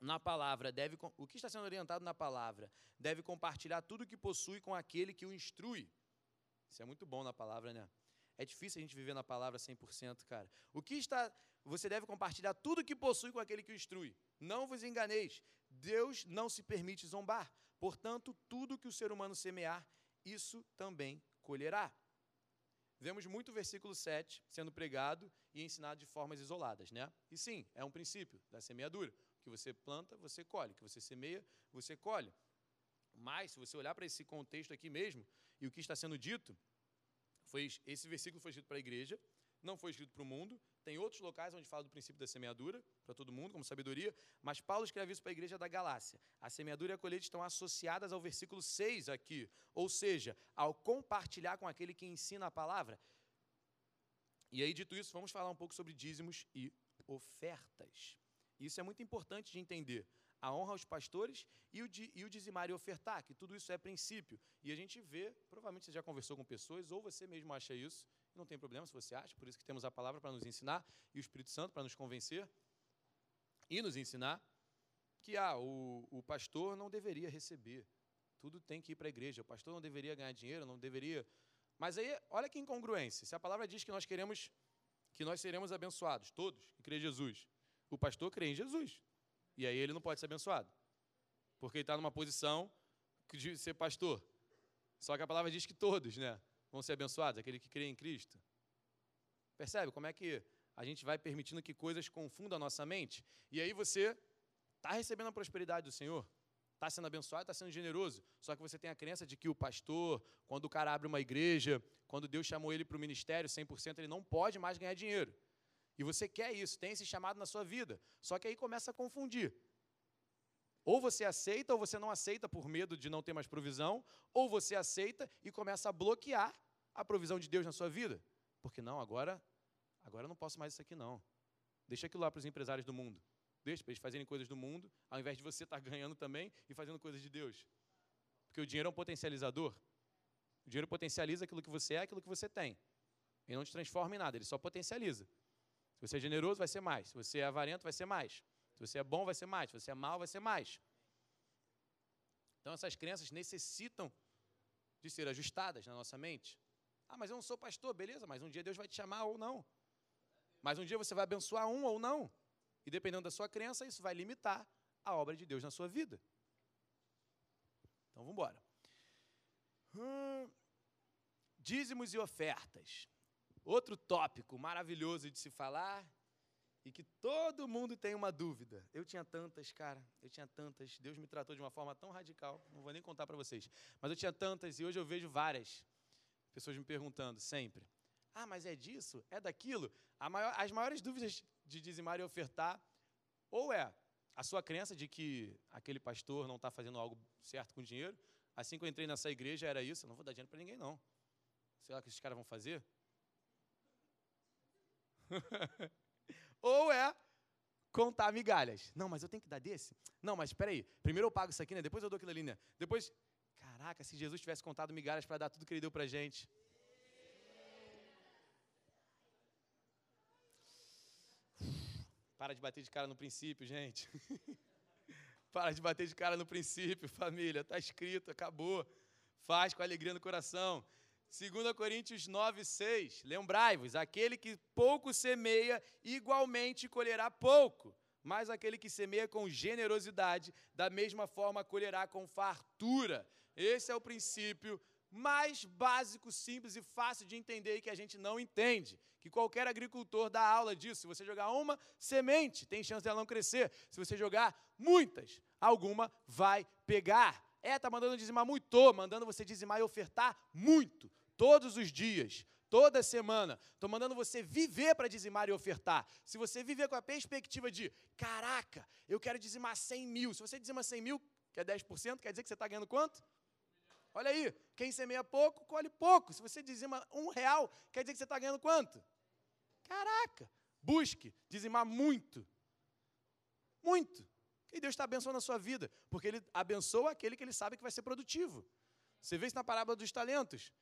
Na palavra, deve, o que está sendo orientado na palavra deve compartilhar tudo que possui com aquele que o instrui. Isso é muito bom na palavra, né? É difícil a gente viver na palavra 100%, cara. O que está. Você deve compartilhar tudo que possui com aquele que o instrui. Não vos enganeis. Deus não se permite zombar. Portanto, tudo que o ser humano semear, isso também colherá. Vemos muito o versículo 7 sendo pregado e ensinado de formas isoladas, né? E sim, é um princípio da semeadura. Que você planta, você colhe. Que você semeia, você colhe. Mas, se você olhar para esse contexto aqui mesmo, e o que está sendo dito, foi, esse versículo foi escrito para a igreja, não foi escrito para o mundo. Tem outros locais onde fala do princípio da semeadura, para todo mundo, como sabedoria, mas Paulo escreve isso para a igreja da Galácia. A semeadura e a colheita estão associadas ao versículo 6 aqui, ou seja, ao compartilhar com aquele que ensina a palavra. E aí, dito isso, vamos falar um pouco sobre dízimos e ofertas. Isso é muito importante de entender. A honra aos pastores e o, e o dizimar e ofertar, que tudo isso é princípio. E a gente vê, provavelmente você já conversou com pessoas, ou você mesmo acha isso, não tem problema se você acha, por isso que temos a palavra para nos ensinar e o Espírito Santo para nos convencer e nos ensinar que ah, o, o pastor não deveria receber. Tudo tem que ir para a igreja. O pastor não deveria ganhar dinheiro, não deveria. Mas aí, olha que incongruência. Se a palavra diz que nós queremos, que nós seremos abençoados, todos que crê em Jesus, o pastor crê em Jesus. E aí ele não pode ser abençoado. Porque ele está numa posição de ser pastor. Só que a palavra diz que todos, né? vão ser abençoados, aquele que crê em Cristo. Percebe como é que a gente vai permitindo que coisas confundam a nossa mente? E aí você está recebendo a prosperidade do Senhor, está sendo abençoado, está sendo generoso. Só que você tem a crença de que o pastor, quando o cara abre uma igreja, quando Deus chamou ele para o ministério 100%, ele não pode mais ganhar dinheiro. E você quer isso, tem esse chamado na sua vida. Só que aí começa a confundir. Ou você aceita ou você não aceita por medo de não ter mais provisão, ou você aceita e começa a bloquear a provisão de Deus na sua vida. Porque não, agora, agora não posso mais isso aqui não. Deixa aquilo lá para os empresários do mundo. Deixa para eles fazerem coisas do mundo, ao invés de você estar tá ganhando também e fazendo coisas de Deus. Porque o dinheiro é um potencializador. O dinheiro potencializa aquilo que você é, aquilo que você tem. Ele não te transforma em nada, ele só potencializa. Se você é generoso, vai ser mais. Se você é avarento, vai ser mais. Se você é bom, vai ser mais. Se você é mal, vai ser mais. Então, essas crenças necessitam de ser ajustadas na nossa mente. Ah, mas eu não sou pastor, beleza, mas um dia Deus vai te chamar ou não. Mas um dia você vai abençoar um ou não. E dependendo da sua crença, isso vai limitar a obra de Deus na sua vida. Então, vamos embora. Hum, dízimos e ofertas. Outro tópico maravilhoso de se falar e que todo mundo tem uma dúvida. Eu tinha tantas, cara, eu tinha tantas. Deus me tratou de uma forma tão radical, não vou nem contar para vocês. Mas eu tinha tantas e hoje eu vejo várias pessoas me perguntando sempre: ah, mas é disso? É daquilo? Maior, as maiores dúvidas de dizimar e ofertar, ou é a sua crença de que aquele pastor não está fazendo algo certo com dinheiro. Assim que eu entrei nessa igreja era isso, eu não vou dar dinheiro para ninguém não. Sei lá o que esses caras vão fazer. [laughs] Ou é contar migalhas. Não, mas eu tenho que dar desse? Não, mas espera aí. Primeiro eu pago isso aqui, né? Depois eu dou aquilo ali, né? Depois, caraca, se Jesus tivesse contado migalhas para dar tudo que ele deu para gente. Para de bater de cara no princípio, gente. [laughs] Para de bater de cara no princípio, família. Está escrito, acabou. Faz com alegria no coração. 2 Coríntios 9, 6. Lembrai-vos: aquele que pouco semeia, igualmente colherá pouco. Mas aquele que semeia com generosidade, da mesma forma colherá com fartura. Esse é o princípio mais básico, simples e fácil de entender e que a gente não entende. Que qualquer agricultor dá aula disso. Se você jogar uma semente, tem chance dela não crescer. Se você jogar muitas, alguma vai pegar. É, tá mandando dizimar muito, mandando você dizimar e ofertar muito, todos os dias, toda semana. Estou mandando você viver para dizimar e ofertar. Se você viver com a perspectiva de, caraca, eu quero dizimar 100 mil. Se você dizima 100 mil, que é 10%, quer dizer que você está ganhando quanto? Olha aí, quem semeia pouco, colhe pouco. Se você dizima um real, quer dizer que você está ganhando quanto? Caraca! Busque dizimar muito. Muito. E Deus está abençoando a sua vida, porque Ele abençoa aquele que Ele sabe que vai ser produtivo. Você vê isso na parábola dos talentos.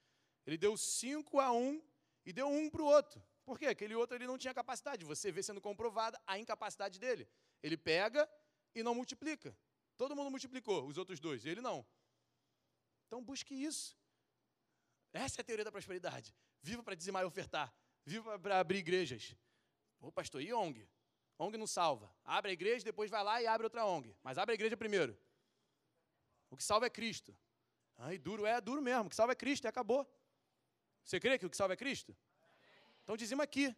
Ele deu cinco a um e deu um para o outro. Por quê? Aquele outro ele não tinha capacidade. Você vê sendo comprovada a incapacidade dele. Ele pega e não multiplica. Todo mundo multiplicou, os outros dois, ele não. Então busque isso. Essa é a teoria da prosperidade. Viva para dizimar e ofertar. Viva para abrir igrejas. Ô pastor, e ONG? ONG não salva. Abre a igreja, depois vai lá e abre outra ONG. Mas abre a igreja primeiro. O que salva é Cristo. Ai, duro é, duro mesmo. O que salva é Cristo e acabou. Você crê que o que salva é Cristo? Então dizima aqui.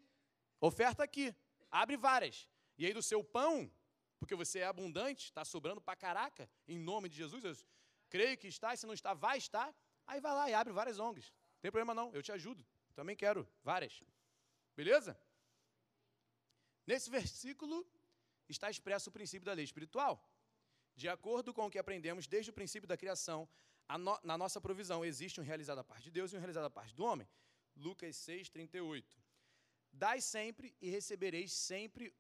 Oferta aqui. Abre várias. E aí do seu pão, porque você é abundante, está sobrando para caraca, em nome de Jesus, eu creio que está, e se não está, vai estar. Aí vai lá e abre várias ONGs. Não tem problema não, eu te ajudo. Também quero várias. Beleza? Nesse versículo está expresso o princípio da lei espiritual. De acordo com o que aprendemos desde o princípio da criação, no, na nossa provisão existe um realizado da parte de Deus e um realizado da parte do homem. Lucas 6, 38. Dai sempre e recebereis sempre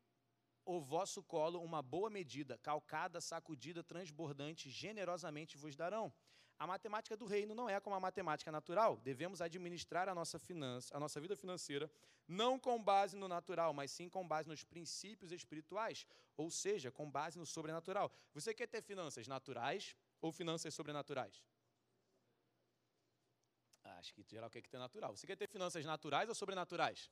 o vosso colo uma boa medida, calcada, sacudida, transbordante, generosamente vos darão. A matemática do reino não é como a matemática natural. Devemos administrar a nossa finança, a nossa vida financeira, não com base no natural, mas sim com base nos princípios espirituais, ou seja, com base no sobrenatural. Você quer ter finanças naturais ou finanças sobrenaturais? Acho que geral quer ter natural. Você quer ter finanças naturais ou sobrenaturais?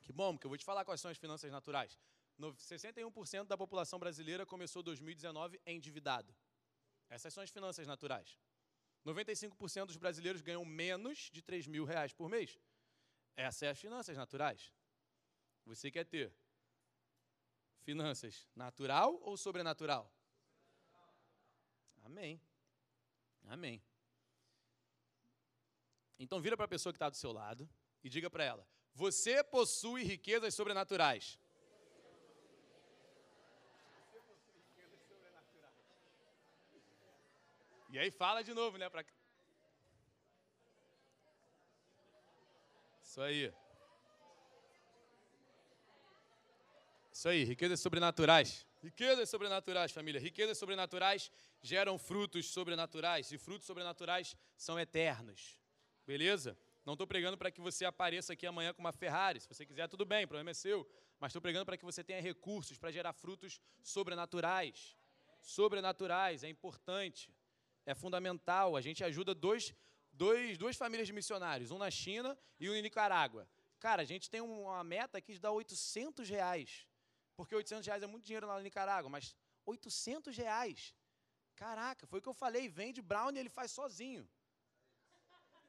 Que bom, porque eu vou te falar quais são as finanças naturais. 61% da população brasileira começou 2019 endividado. Essas são as finanças naturais. 95% dos brasileiros ganham menos de 3 mil reais por mês. Essas são as finanças naturais. Você quer ter finanças natural ou sobrenatural? Amém. Amém. Então vira para a pessoa que está do seu lado e diga para ela: Você possui riquezas sobrenaturais. E aí fala de novo, né? Pra... Isso aí. Isso aí, riquezas sobrenaturais. Riquezas sobrenaturais, família. Riquezas sobrenaturais geram frutos sobrenaturais. E frutos sobrenaturais são eternos. Beleza? Não estou pregando para que você apareça aqui amanhã com uma Ferrari. Se você quiser, tudo bem, o problema é seu. Mas estou pregando para que você tenha recursos para gerar frutos sobrenaturais. Sobrenaturais, é importante é fundamental. A gente ajuda dois, dois, duas famílias de missionários, um na China e um em Nicarágua. Cara, a gente tem uma meta aqui de dar 800 reais. Porque 800 reais é muito dinheiro lá na Nicarágua, mas 800 reais. Caraca, foi o que eu falei. Vende brownie ele faz sozinho.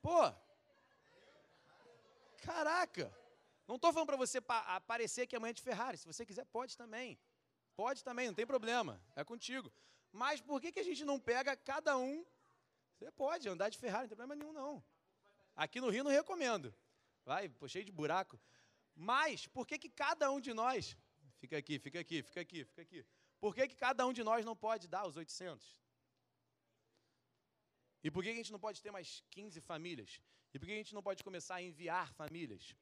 Pô. Caraca. Não estou falando para você aparecer que amanhã é de Ferrari. Se você quiser, pode também. Pode também, não tem problema. É contigo. Mas por que, que a gente não pega cada um? Você pode andar de Ferrari, não tem problema nenhum, não. Aqui no Rio não recomendo. Vai, pô, cheio de buraco. Mas por que, que cada um de nós. Fica aqui, fica aqui, fica aqui, fica aqui. Por que, que cada um de nós não pode dar os 800? E por que a gente não pode ter mais 15 famílias? E por que a gente não pode começar a enviar famílias?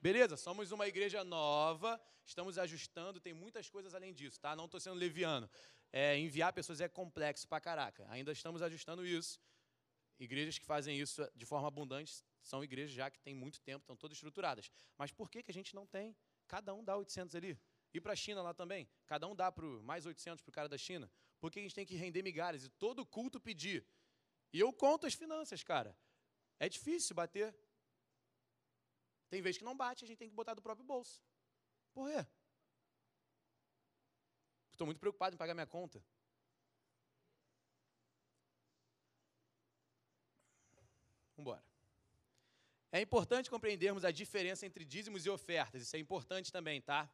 Beleza, somos uma igreja nova, estamos ajustando, tem muitas coisas além disso, tá? Não estou sendo leviano é, enviar pessoas é complexo pra caraca. Ainda estamos ajustando isso. Igrejas que fazem isso de forma abundante são igrejas já que têm muito tempo, estão todas estruturadas. Mas por que, que a gente não tem? Cada um dá 800 ali. E para a China lá também. Cada um dá pro, mais 800 para o cara da China. Por que a gente tem que render migalhas e todo culto pedir? E eu conto as finanças, cara. É difícil bater. Tem vezes que não bate, a gente tem que botar do próprio bolso. Por quê? Estou muito preocupado em pagar minha conta. Vamos embora. É importante compreendermos a diferença entre dízimos e ofertas. Isso é importante também, tá?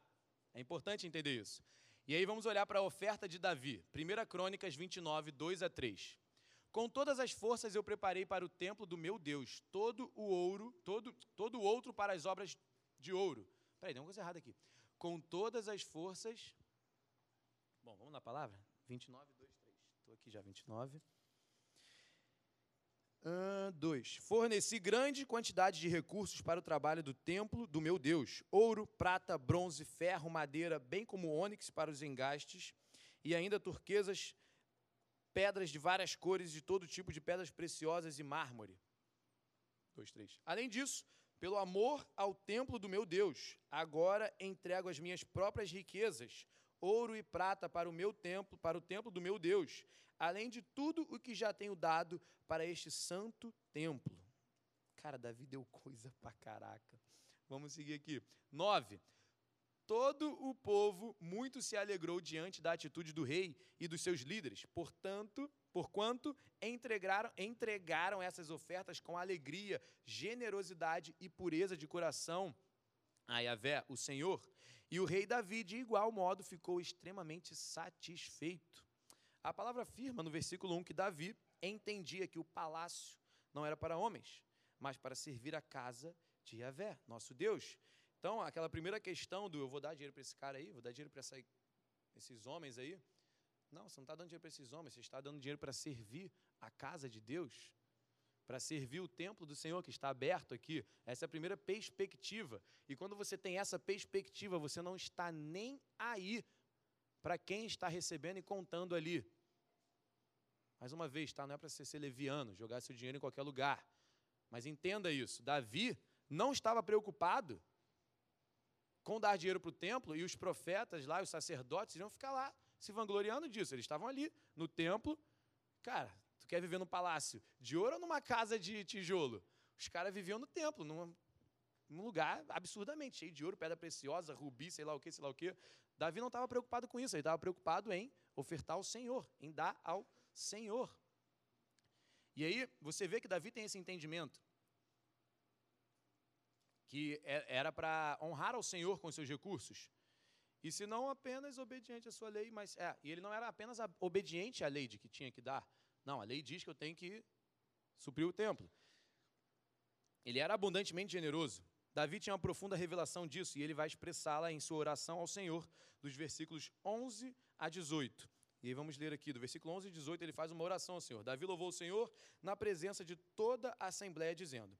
É importante entender isso. E aí vamos olhar para a oferta de Davi. 1 Crônicas 29, 2 a 3. Com todas as forças eu preparei para o templo do meu Deus todo o ouro, todo, todo o outro para as obras de ouro. Peraí, deu uma coisa errada aqui. Com todas as forças. Bom, vamos na palavra? 29, 2, 3. Estou aqui já, 29. 2. Forneci grande quantidade de recursos para o trabalho do templo do meu Deus: ouro, prata, bronze, ferro, madeira, bem como ônix para os engastes, e ainda turquesas, pedras de várias cores, de todo tipo de pedras preciosas e mármore. 2, 3. Além disso, pelo amor ao templo do meu Deus, agora entrego as minhas próprias riquezas, ouro e prata para o meu templo, para o templo do meu Deus, além de tudo o que já tenho dado para este santo templo. Cara, Davi deu coisa pra caraca. Vamos seguir aqui. 9. Todo o povo muito se alegrou diante da atitude do rei e dos seus líderes. Portanto, porquanto entregaram, entregaram essas ofertas com alegria, generosidade e pureza de coração a Yahvé, o Senhor. E o rei Davi, de igual modo, ficou extremamente satisfeito. A palavra afirma no versículo 1 que Davi entendia que o palácio não era para homens, mas para servir a casa de Yahvé, nosso Deus. Então, aquela primeira questão do eu vou dar dinheiro para esse cara aí, vou dar dinheiro para esses homens aí. Não, você não está dando dinheiro para esses homens, você está dando dinheiro para servir a casa de Deus, para servir o templo do Senhor que está aberto aqui. Essa é a primeira perspectiva. E quando você tem essa perspectiva, você não está nem aí para quem está recebendo e contando ali. Mais uma vez, tá? não é para você ser leviano, jogar seu dinheiro em qualquer lugar. Mas entenda isso: Davi não estava preocupado com dar dinheiro para o templo e os profetas lá, os sacerdotes, iam ficar lá se vangloriando disso. Eles estavam ali no templo. Cara, tu quer viver num palácio de ouro ou numa casa de tijolo? Os caras viviam no templo, num, num lugar absurdamente cheio de ouro, pedra preciosa, rubi, sei lá o que, sei lá o que. Davi não estava preocupado com isso, ele estava preocupado em ofertar ao Senhor, em dar ao Senhor. E aí você vê que Davi tem esse entendimento que é, era para honrar ao Senhor com seus recursos. E se não apenas obediente à sua lei, mas é, e ele não era apenas obediente à lei de que tinha que dar. Não, a lei diz que eu tenho que suprir o templo. Ele era abundantemente generoso. Davi tinha uma profunda revelação disso e ele vai expressá-la em sua oração ao Senhor, dos versículos 11 a 18. E aí vamos ler aqui, do versículo 11 e 18, ele faz uma oração ao Senhor. Davi louvou o Senhor na presença de toda a assembleia, dizendo: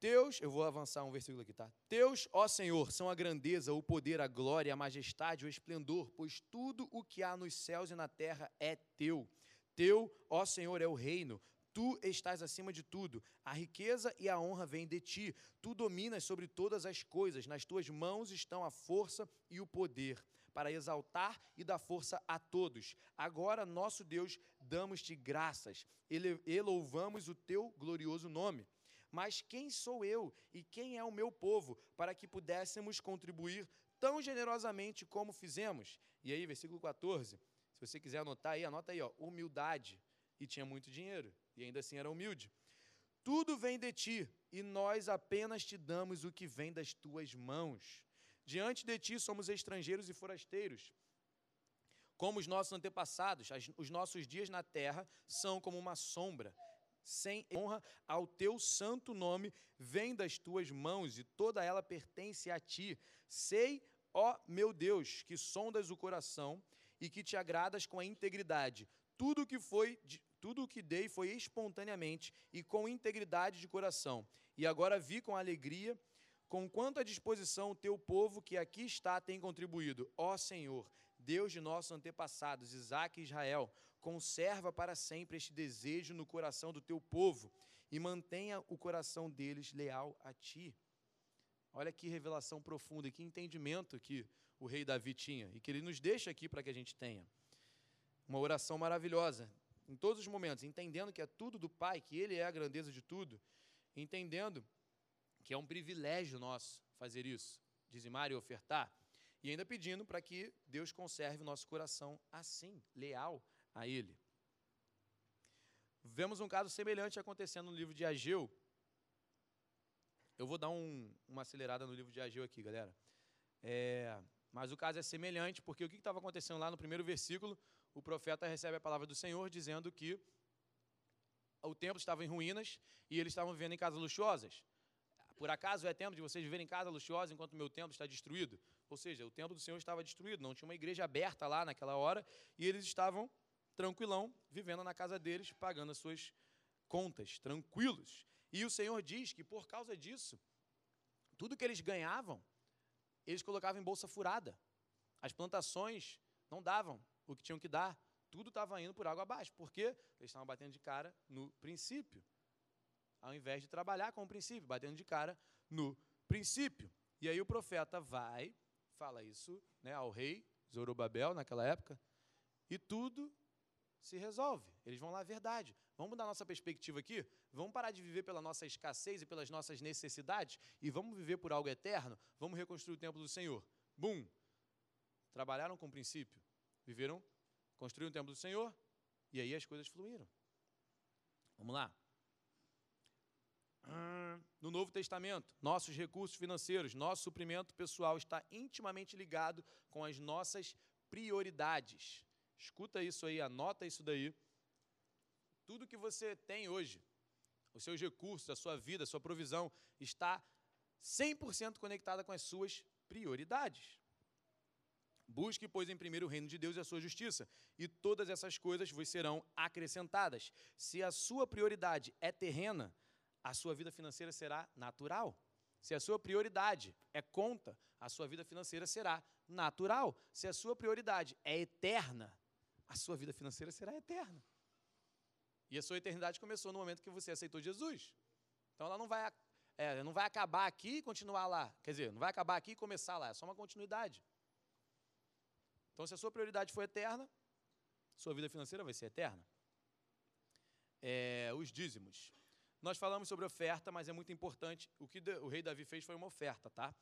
Teus, eu vou avançar um versículo aqui, tá? Teus, ó Senhor, são a grandeza, o poder, a glória, a majestade, o esplendor, pois tudo o que há nos céus e na terra é teu. Teu, ó Senhor, é o reino, Tu estás acima de tudo. A riqueza e a honra vêm de ti. Tu dominas sobre todas as coisas. Nas tuas mãos estão a força e o poder para exaltar e dar força a todos. Agora, nosso Deus, damos-te graças e louvamos o teu glorioso nome. Mas quem sou eu e quem é o meu povo para que pudéssemos contribuir tão generosamente como fizemos? E aí, versículo 14. Se você quiser anotar aí, anota aí, ó, humildade. E tinha muito dinheiro e ainda assim era humilde. Tudo vem de ti, e nós apenas te damos o que vem das tuas mãos. Diante de ti somos estrangeiros e forasteiros. Como os nossos antepassados, os nossos dias na terra são como uma sombra. Sem honra ao teu santo nome vem das tuas mãos, e toda ela pertence a ti. Sei, ó meu Deus, que sondas o coração e que te agradas com a integridade. Tudo que foi tudo o que dei foi espontaneamente e com integridade de coração. E agora vi com alegria com quanta disposição o teu povo que aqui está tem contribuído. Ó Senhor, Deus de nossos antepassados, Isaac e Israel, conserva para sempre este desejo no coração do teu povo e mantenha o coração deles leal a ti. Olha que revelação profunda, que entendimento que o rei Davi tinha e que ele nos deixa aqui para que a gente tenha. Uma oração maravilhosa em todos os momentos, entendendo que é tudo do Pai, que Ele é a grandeza de tudo, entendendo que é um privilégio nosso fazer isso, dizimar e ofertar, e ainda pedindo para que Deus conserve o nosso coração assim, leal a Ele. Vemos um caso semelhante acontecendo no livro de Ageu. Eu vou dar um, uma acelerada no livro de Ageu aqui, galera. É, mas o caso é semelhante, porque o que estava acontecendo lá no primeiro versículo? O profeta recebe a palavra do Senhor dizendo que o templo estava em ruínas e eles estavam vivendo em casas luxuosas. Por acaso é tempo de vocês viverem em casa luxuosa enquanto o meu templo está destruído? Ou seja, o templo do Senhor estava destruído, não tinha uma igreja aberta lá naquela hora e eles estavam tranquilão, vivendo na casa deles, pagando as suas contas, tranquilos. E o Senhor diz que por causa disso, tudo que eles ganhavam, eles colocavam em bolsa furada. As plantações não davam o que tinham que dar, tudo estava indo por água abaixo, porque eles estavam batendo de cara no princípio, ao invés de trabalhar com o princípio, batendo de cara no princípio. E aí o profeta vai, fala isso né, ao rei Zorobabel naquela época, e tudo se resolve. Eles vão lá, verdade. Vamos mudar nossa perspectiva aqui? Vamos parar de viver pela nossa escassez e pelas nossas necessidades e vamos viver por algo eterno? Vamos reconstruir o templo do Senhor. Bum! Trabalharam com o princípio. Viveram, construíram o templo do Senhor e aí as coisas fluíram. Vamos lá. No Novo Testamento, nossos recursos financeiros, nosso suprimento pessoal está intimamente ligado com as nossas prioridades. Escuta isso aí, anota isso daí. Tudo que você tem hoje, os seus recursos, a sua vida, a sua provisão, está 100% conectada com as suas prioridades. Busque, pois, em primeiro o reino de Deus e a sua justiça, e todas essas coisas vos serão acrescentadas. Se a sua prioridade é terrena, a sua vida financeira será natural. Se a sua prioridade é conta, a sua vida financeira será natural. Se a sua prioridade é eterna, a sua vida financeira será eterna. E a sua eternidade começou no momento que você aceitou Jesus. Então ela não vai, é, não vai acabar aqui e continuar lá. Quer dizer, não vai acabar aqui e começar lá. É só uma continuidade. Então, se a sua prioridade for eterna, sua vida financeira vai ser eterna. É, os dízimos. Nós falamos sobre oferta, mas é muito importante. O que o rei Davi fez foi uma oferta, tá?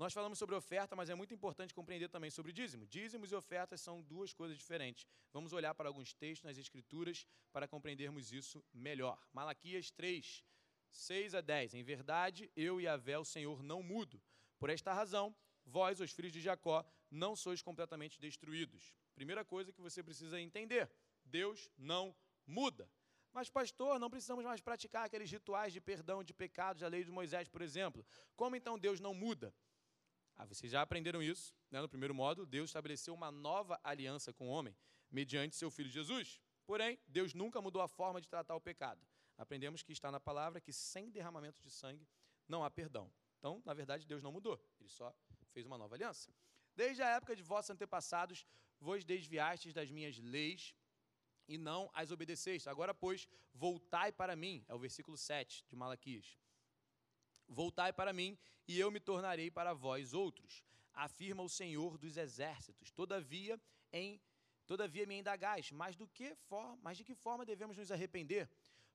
Nós falamos sobre oferta, mas é muito importante compreender também sobre dízimo. Dízimos e ofertas são duas coisas diferentes. Vamos olhar para alguns textos nas Escrituras para compreendermos isso melhor. Malaquias 3, 6 a 10. Em verdade, eu e Avé, o Senhor, não mudo. Por esta razão, vós, os filhos de Jacó, não sois completamente destruídos. Primeira coisa que você precisa entender: Deus não muda. Mas, pastor, não precisamos mais praticar aqueles rituais de perdão de pecados da lei de Moisés, por exemplo. Como então Deus não muda? Ah, vocês já aprenderam isso, né? no primeiro modo, Deus estabeleceu uma nova aliança com o homem, mediante seu Filho Jesus. Porém, Deus nunca mudou a forma de tratar o pecado. Aprendemos que está na palavra que sem derramamento de sangue não há perdão. Então, na verdade, Deus não mudou, ele só fez uma nova aliança. Desde a época de vossos antepassados, vos desviastes das minhas leis e não as obedeceste. Agora, pois, voltai para mim, é o versículo 7 de Malaquias. Voltai para mim, e eu me tornarei para vós outros, afirma o Senhor dos exércitos. Todavia, em todavia me indagais, mas do que for, mas de que forma devemos nos arrepender?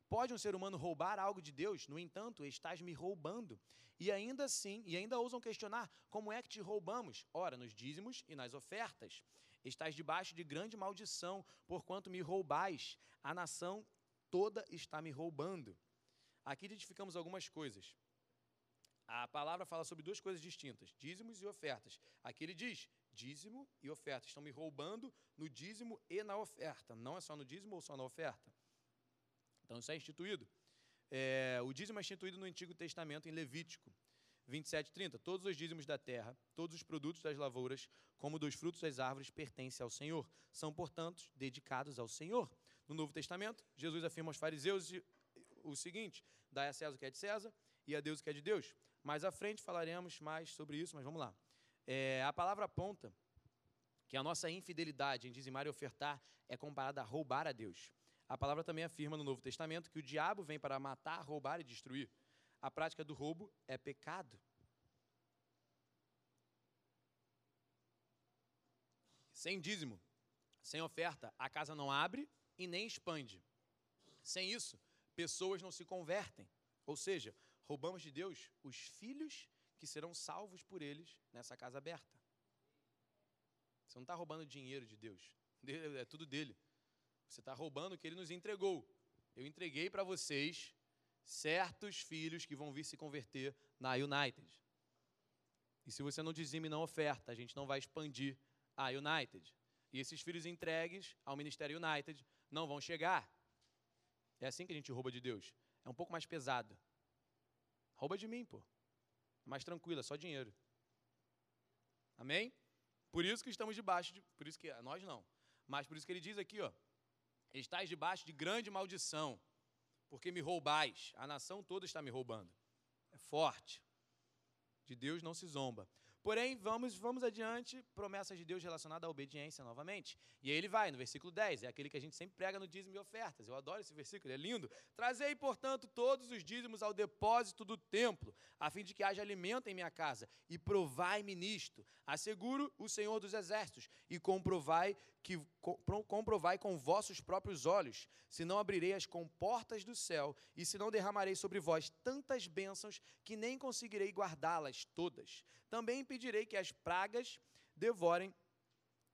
Pode um ser humano roubar algo de Deus? No entanto, estás me roubando. E ainda assim, e ainda ousam questionar: como é que te roubamos? Ora, nos dízimos e nas ofertas. Estás debaixo de grande maldição, porquanto me roubais. A nação toda está me roubando. Aqui identificamos algumas coisas. A palavra fala sobre duas coisas distintas: dízimos e ofertas. Aqui ele diz: dízimo e oferta. Estão me roubando no dízimo e na oferta. Não é só no dízimo ou só na oferta. Então isso é instituído. É, o dízimo é instituído no Antigo Testamento, em Levítico 27, 30. Todos os dízimos da terra, todos os produtos das lavouras, como dos frutos das árvores, pertencem ao Senhor. São, portanto, dedicados ao Senhor. No Novo Testamento, Jesus afirma aos fariseus o seguinte: dai a César o que é de César e a Deus o que é de Deus. Mais à frente falaremos mais sobre isso, mas vamos lá. É, a palavra aponta que a nossa infidelidade em dizimar e ofertar é comparada a roubar a Deus. A palavra também afirma no Novo Testamento que o diabo vem para matar, roubar e destruir. A prática do roubo é pecado. Sem dízimo, sem oferta, a casa não abre e nem expande. Sem isso, pessoas não se convertem. Ou seja, roubamos de Deus os filhos que serão salvos por eles nessa casa aberta. Você não está roubando dinheiro de Deus, é tudo dele. Você está roubando o que ele nos entregou. eu entreguei para vocês certos filhos que vão vir se converter na United. E se você não dizime não oferta, a gente não vai expandir a United. E esses filhos entregues ao Ministério United não vão chegar. É assim que a gente rouba de Deus. É um pouco mais pesado. Rouba de mim, pô. É mais tranquilo, é só dinheiro. Amém? Por isso que estamos debaixo de. Por isso que. Nós não. Mas por isso que ele diz aqui, ó. Estais debaixo de grande maldição, porque me roubais. A nação toda está me roubando. É forte. De Deus não se zomba. Porém, vamos, vamos adiante, promessas de Deus relacionadas à obediência novamente. E aí ele vai, no versículo 10, é aquele que a gente sempre prega no dízimo e ofertas. Eu adoro esse versículo, ele é lindo. Trazei, portanto, todos os dízimos ao depósito do templo, a fim de que haja alimento em minha casa, e provai-me nisto. Asseguro o Senhor dos Exércitos, e comprovai que comprovai com vossos próprios olhos, se não abrirei as comportas do céu, e se não derramarei sobre vós tantas bênçãos que nem conseguirei guardá-las todas. Também impedirei que as pragas devorem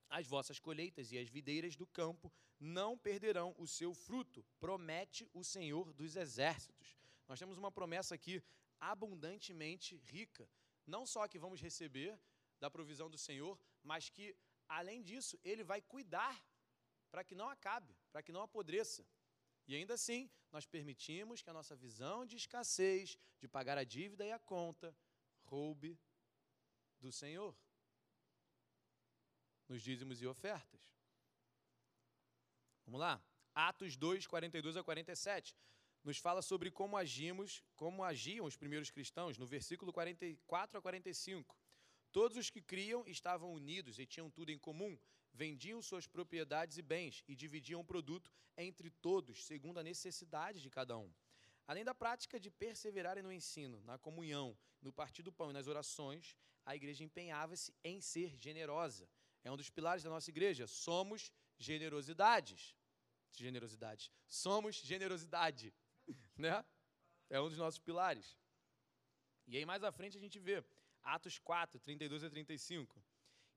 as vossas colheitas, e as videiras do campo não perderão o seu fruto, promete o Senhor dos Exércitos. Nós temos uma promessa aqui abundantemente rica. Não só que vamos receber da provisão do Senhor, mas que além disso, ele vai cuidar para que não acabe, para que não apodreça. E ainda assim, nós permitimos que a nossa visão de escassez, de pagar a dívida e a conta, roube do Senhor nos dízimos e ofertas. Vamos lá. Atos 2, 42 a 47. Nos fala sobre como agimos, como agiam os primeiros cristãos, no versículo 44 a 45. Todos os que criam estavam unidos e tinham tudo em comum, vendiam suas propriedades e bens e dividiam o produto entre todos, segundo a necessidade de cada um. Além da prática de perseverarem no ensino, na comunhão, no partir do pão e nas orações, a igreja empenhava-se em ser generosa. É um dos pilares da nossa igreja. Somos generosidades. Generosidade. Somos generosidade. [laughs] Né? É um dos nossos pilares. E aí mais à frente a gente vê Atos 4, 32 a 35.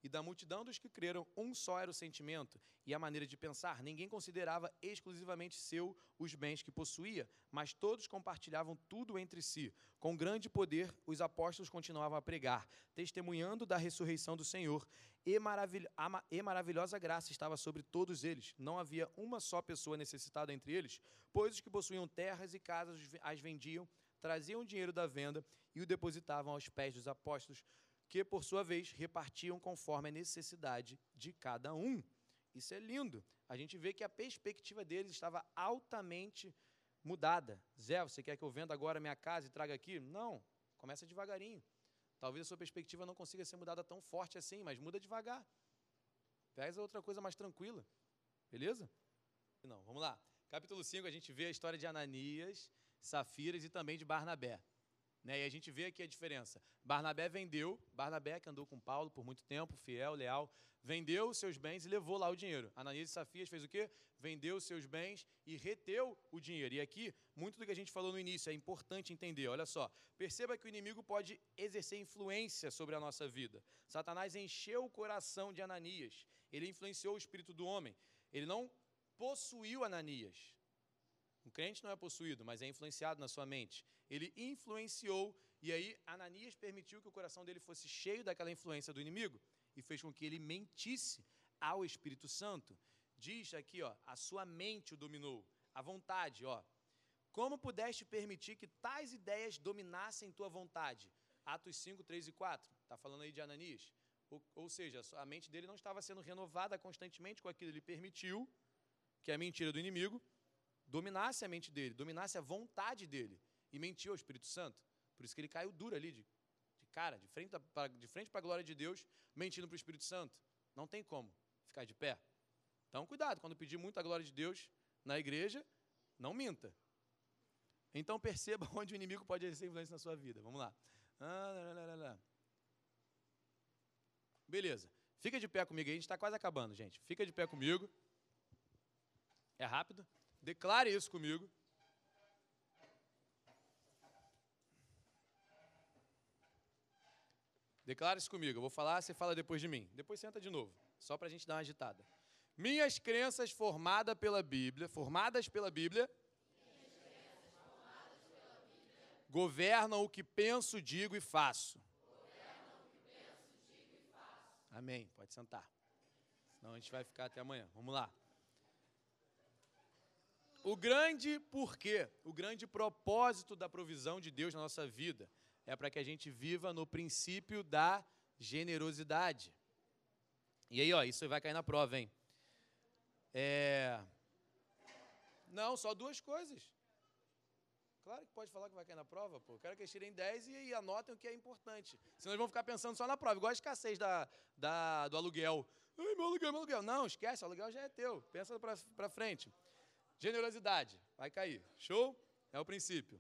E da multidão dos que creram, um só era o sentimento e a maneira de pensar. Ninguém considerava exclusivamente seu os bens que possuía, mas todos compartilhavam tudo entre si. Com grande poder, os apóstolos continuavam a pregar, testemunhando da ressurreição do Senhor. E, maravil e maravilhosa graça estava sobre todos eles. Não havia uma só pessoa necessitada entre eles, pois os que possuíam terras e casas as vendiam traziam o dinheiro da venda e o depositavam aos pés dos apóstolos, que, por sua vez, repartiam conforme a necessidade de cada um. Isso é lindo. A gente vê que a perspectiva deles estava altamente mudada. Zé, você quer que eu venda agora minha casa e traga aqui? Não, começa devagarinho. Talvez a sua perspectiva não consiga ser mudada tão forte assim, mas muda devagar. Pega outra coisa mais tranquila. Beleza? Não, vamos lá. Capítulo 5, a gente vê a história de Ananias Safiras e também de Barnabé. Né? E a gente vê aqui a diferença. Barnabé vendeu, Barnabé que andou com Paulo por muito tempo, fiel, leal, vendeu os seus bens e levou lá o dinheiro. Ananias e Safias fez o quê? Vendeu os seus bens e reteu o dinheiro. E aqui, muito do que a gente falou no início é importante entender. Olha só, perceba que o inimigo pode exercer influência sobre a nossa vida. Satanás encheu o coração de Ananias. Ele influenciou o espírito do homem. Ele não possuiu Ananias. Um crente não é possuído, mas é influenciado na sua mente. Ele influenciou, e aí Ananias permitiu que o coração dele fosse cheio daquela influência do inimigo e fez com que ele mentisse ao Espírito Santo. Diz aqui, ó, a sua mente o dominou, a vontade, ó. Como pudeste permitir que tais ideias dominassem tua vontade? Atos 5, 3 e 4. Está falando aí de Ananias. Ou, ou seja, a mente dele não estava sendo renovada constantemente com aquilo. Ele permitiu que a mentira do inimigo dominasse a mente dele, dominasse a vontade dele e mentiu ao Espírito Santo. Por isso que ele caiu duro ali, de, de cara, de frente para a glória de Deus, mentindo para o Espírito Santo. Não tem como ficar de pé. Então, cuidado, quando pedir muito a glória de Deus na igreja, não minta. Então, perceba [laughs] onde o inimigo pode exercer influência na sua vida. Vamos lá. Ah, Beleza. Fica de pé comigo aí, a gente está quase acabando, gente. Fica de pé comigo. É rápido? Declare isso comigo. Declare isso comigo. Eu vou falar, você fala depois de mim. Depois senta de novo, só para a gente dar uma agitada. Minhas crenças formadas pela Bíblia, formadas pela Bíblia, Governam o que penso, digo e faço. Amém. Pode sentar. Senão a gente vai ficar até amanhã. Vamos lá. O grande porquê, o grande propósito da provisão de Deus na nossa vida é para que a gente viva no princípio da generosidade. E aí, ó, isso vai cair na prova, hein? É... Não, só duas coisas. Claro que pode falar que vai cair na prova, pô. quero que eles tirem 10 e, e anotem o que é importante. Senão eles vão ficar pensando só na prova, igual a escassez da, da, do aluguel. Ai, meu aluguel, meu aluguel. Não, esquece, o aluguel já é teu. Pensa para frente. Generosidade, vai cair. Show? É o princípio.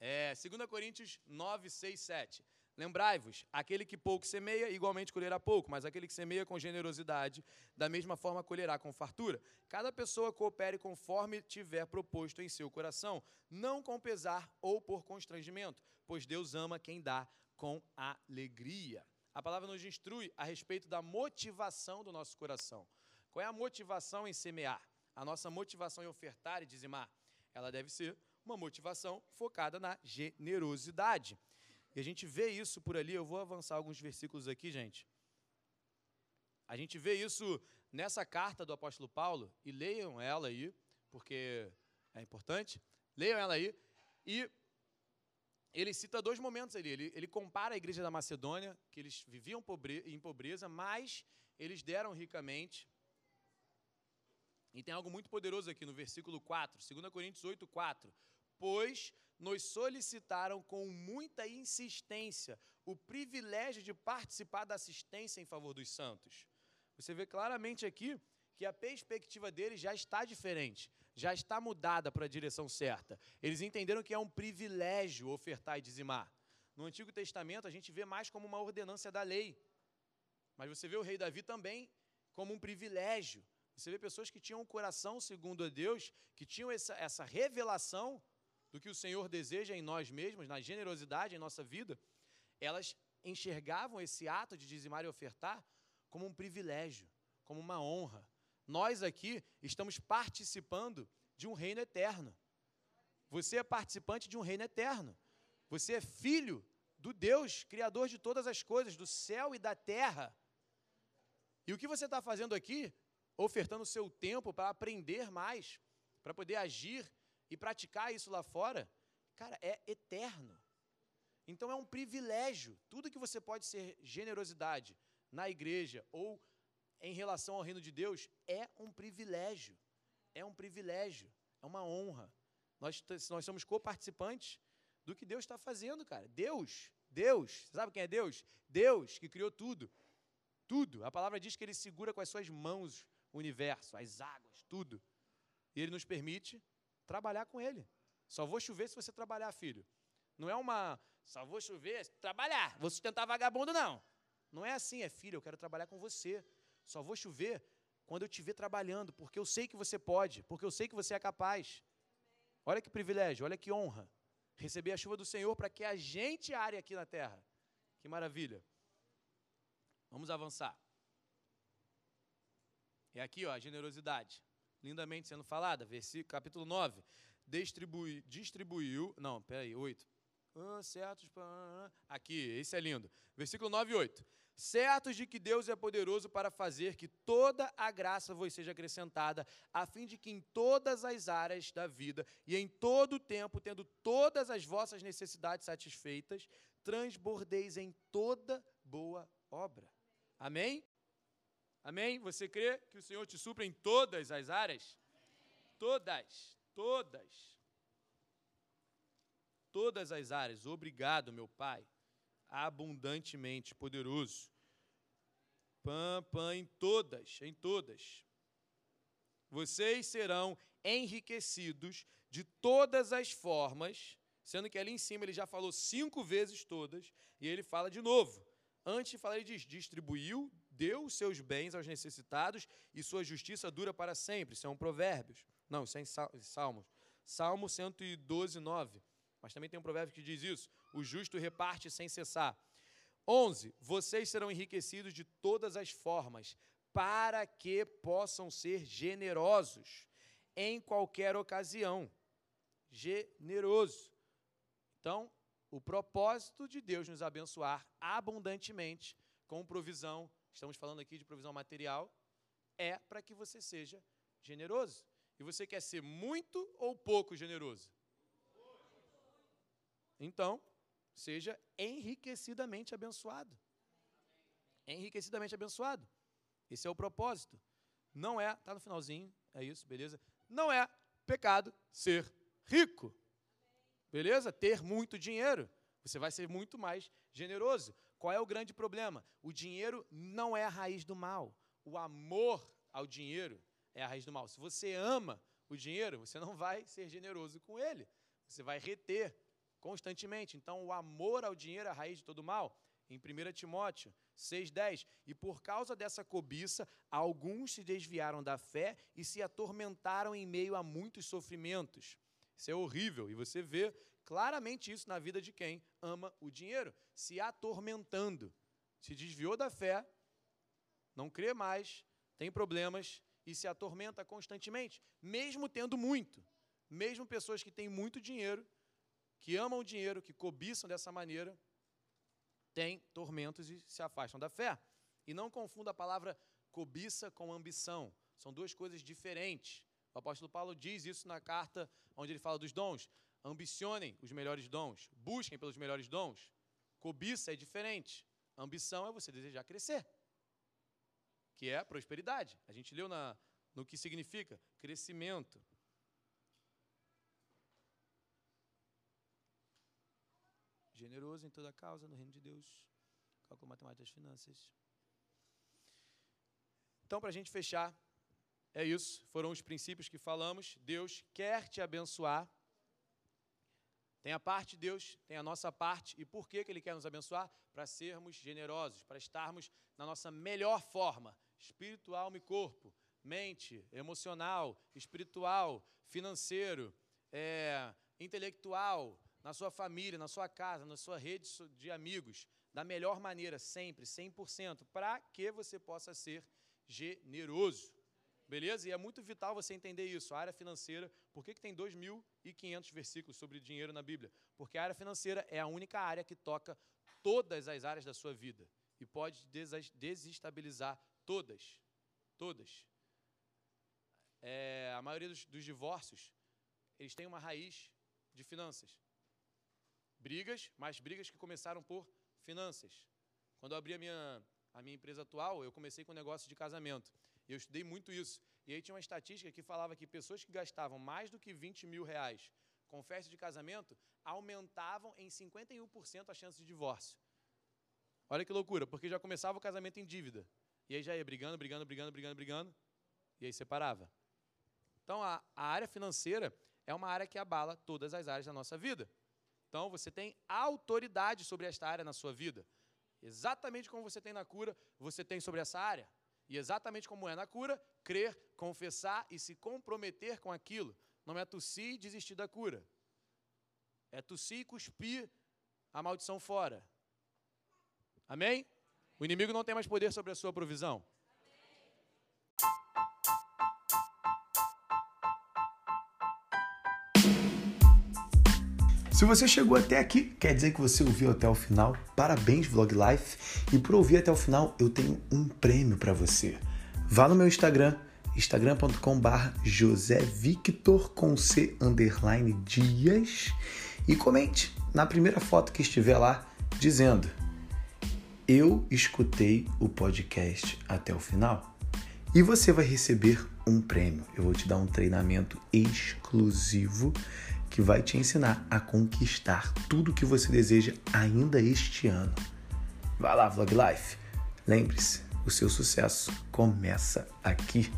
É, 2 Coríntios 9, 6, 7. Lembrai-vos, aquele que pouco semeia, igualmente colherá pouco, mas aquele que semeia com generosidade, da mesma forma colherá com fartura. Cada pessoa coopere conforme tiver proposto em seu coração, não com pesar ou por constrangimento, pois Deus ama quem dá com alegria. A palavra nos instrui a respeito da motivação do nosso coração. Qual é a motivação em semear? A nossa motivação em ofertar e dizimar? Ela deve ser uma motivação focada na generosidade. E a gente vê isso por ali, eu vou avançar alguns versículos aqui, gente. A gente vê isso nessa carta do apóstolo Paulo, e leiam ela aí, porque é importante. Leiam ela aí. E ele cita dois momentos ali. Ele, ele compara a igreja da Macedônia, que eles viviam pobre, em pobreza, mas eles deram ricamente. E tem algo muito poderoso aqui no versículo 4, 2 Coríntios 8, 4 pois nos solicitaram com muita insistência o privilégio de participar da assistência em favor dos santos. Você vê claramente aqui que a perspectiva deles já está diferente, já está mudada para a direção certa. Eles entenderam que é um privilégio ofertar e dizimar. No Antigo Testamento, a gente vê mais como uma ordenança da lei. Mas você vê o rei Davi também como um privilégio. Você vê pessoas que tinham um coração segundo a Deus, que tinham essa, essa revelação do que o Senhor deseja em nós mesmos, na generosidade em nossa vida, elas enxergavam esse ato de dizimar e ofertar como um privilégio, como uma honra. Nós aqui estamos participando de um reino eterno. Você é participante de um reino eterno. Você é filho do Deus, Criador de todas as coisas, do céu e da terra. E o que você está fazendo aqui? Ofertando o seu tempo para aprender mais, para poder agir e praticar isso lá fora, cara, é eterno. Então é um privilégio. Tudo que você pode ser generosidade na igreja ou em relação ao reino de Deus é um privilégio. É um privilégio, é uma honra. Nós, nós somos coparticipantes do que Deus está fazendo, cara. Deus, Deus, sabe quem é Deus? Deus que criou tudo. Tudo. A palavra diz que ele segura com as suas mãos o universo, as águas, tudo. E ele nos permite trabalhar com ele. Só vou chover se você trabalhar, filho. Não é uma, só vou chover, trabalhar, vou sustentar vagabundo, não. Não é assim, é filho, eu quero trabalhar com você. Só vou chover quando eu te ver trabalhando, porque eu sei que você pode, porque eu sei que você é capaz. Olha que privilégio, olha que honra. Receber a chuva do Senhor para que a gente are aqui na terra. Que maravilha. Vamos avançar. É aqui, ó, a generosidade lindamente sendo falada. Versículo, capítulo 9. Distribui, distribuiu. Não, peraí, 8. Ah, certos. Aqui, esse é lindo. Versículo 9 e 8. Certos de que Deus é poderoso para fazer que toda a graça vos seja acrescentada, a fim de que em todas as áreas da vida e em todo o tempo, tendo todas as vossas necessidades satisfeitas, transbordeis em toda boa obra. Amém? Amém? Você crê que o Senhor te supra em todas as áreas? Todas, todas. Todas as áreas. Obrigado, meu Pai. Abundantemente poderoso. Pã, pã, em todas, em todas. Vocês serão enriquecidos de todas as formas, sendo que ali em cima ele já falou cinco vezes todas, e ele fala de novo. Antes de falar, ele diz: distribuiu deu seus bens aos necessitados e sua justiça dura para sempre. Isso é um provérbios. Não, isso é em Salmos. Salmo 112, 9. Mas também tem um provérbio que diz isso. O justo reparte sem cessar. 11. Vocês serão enriquecidos de todas as formas, para que possam ser generosos em qualquer ocasião. Generoso. Então, o propósito de Deus nos abençoar abundantemente com provisão, estamos falando aqui de provisão material, é para que você seja generoso. E você quer ser muito ou pouco generoso? Então, seja enriquecidamente abençoado. Enriquecidamente abençoado. Esse é o propósito. Não é, tá no finalzinho, é isso, beleza? Não é pecado ser rico. Beleza? Ter muito dinheiro. Você vai ser muito mais generoso. Qual é o grande problema? O dinheiro não é a raiz do mal. O amor ao dinheiro é a raiz do mal. Se você ama o dinheiro, você não vai ser generoso com ele. Você vai reter constantemente. Então, o amor ao dinheiro é a raiz de todo mal. Em 1 Timóteo 6,10. E por causa dessa cobiça, alguns se desviaram da fé e se atormentaram em meio a muitos sofrimentos. Isso é horrível. E você vê claramente isso na vida de quem ama o dinheiro, se atormentando. Se desviou da fé, não crê mais, tem problemas e se atormenta constantemente, mesmo tendo muito. Mesmo pessoas que têm muito dinheiro, que amam o dinheiro, que cobiçam dessa maneira, têm tormentos e se afastam da fé. E não confunda a palavra cobiça com ambição. São duas coisas diferentes. O apóstolo Paulo diz isso na carta onde ele fala dos dons. Ambicionem os melhores dons, busquem pelos melhores dons. Cobiça é diferente. Ambição é você desejar crescer, que é prosperidade. A gente leu na, no que significa crescimento. Generoso em toda causa, no reino de Deus. Cálculo matemático das finanças. Então, para a gente fechar, é isso, foram os princípios que falamos. Deus quer te abençoar. Tem a parte de Deus, tem a nossa parte. E por que, que Ele quer nos abençoar? Para sermos generosos, para estarmos na nossa melhor forma, espírito, alma e corpo, mente, emocional, espiritual, financeiro, é, intelectual, na sua família, na sua casa, na sua rede de amigos, da melhor maneira, sempre, 100%, para que você possa ser generoso. Beleza? E é muito vital você entender isso. A área financeira, por que, que tem 2.500 versículos sobre dinheiro na Bíblia? Porque a área financeira é a única área que toca todas as áreas da sua vida e pode desestabilizar todas. Todas. É, a maioria dos, dos divórcios, eles têm uma raiz de finanças. Brigas, mas brigas que começaram por finanças. Quando eu abri a minha, a minha empresa atual, eu comecei com um negócio de casamento. Eu estudei muito isso. E aí tinha uma estatística que falava que pessoas que gastavam mais do que 20 mil reais com festa de casamento aumentavam em 51% a chance de divórcio. Olha que loucura, porque já começava o casamento em dívida. E aí já ia brigando, brigando, brigando, brigando, brigando. E aí separava. Então a, a área financeira é uma área que abala todas as áreas da nossa vida. Então você tem autoridade sobre esta área na sua vida. Exatamente como você tem na cura, você tem sobre essa área. E exatamente como é na cura, crer, confessar e se comprometer com aquilo. Não é tossir e desistir da cura. É tossir e cuspir a maldição fora. Amém? O inimigo não tem mais poder sobre a sua provisão. Se você chegou até aqui, quer dizer que você ouviu até o final. Parabéns, Vlog Life. E por ouvir até o final, eu tenho um prêmio para você. Vá no meu Instagram, instagram.com/barra José Victor com C underline Dias e comente na primeira foto que estiver lá dizendo: Eu escutei o podcast até o final. E você vai receber um prêmio. Eu vou te dar um treinamento exclusivo que vai te ensinar a conquistar tudo que você deseja ainda este ano. Vai lá, Vlog Life. Lembre-se, o seu sucesso começa aqui.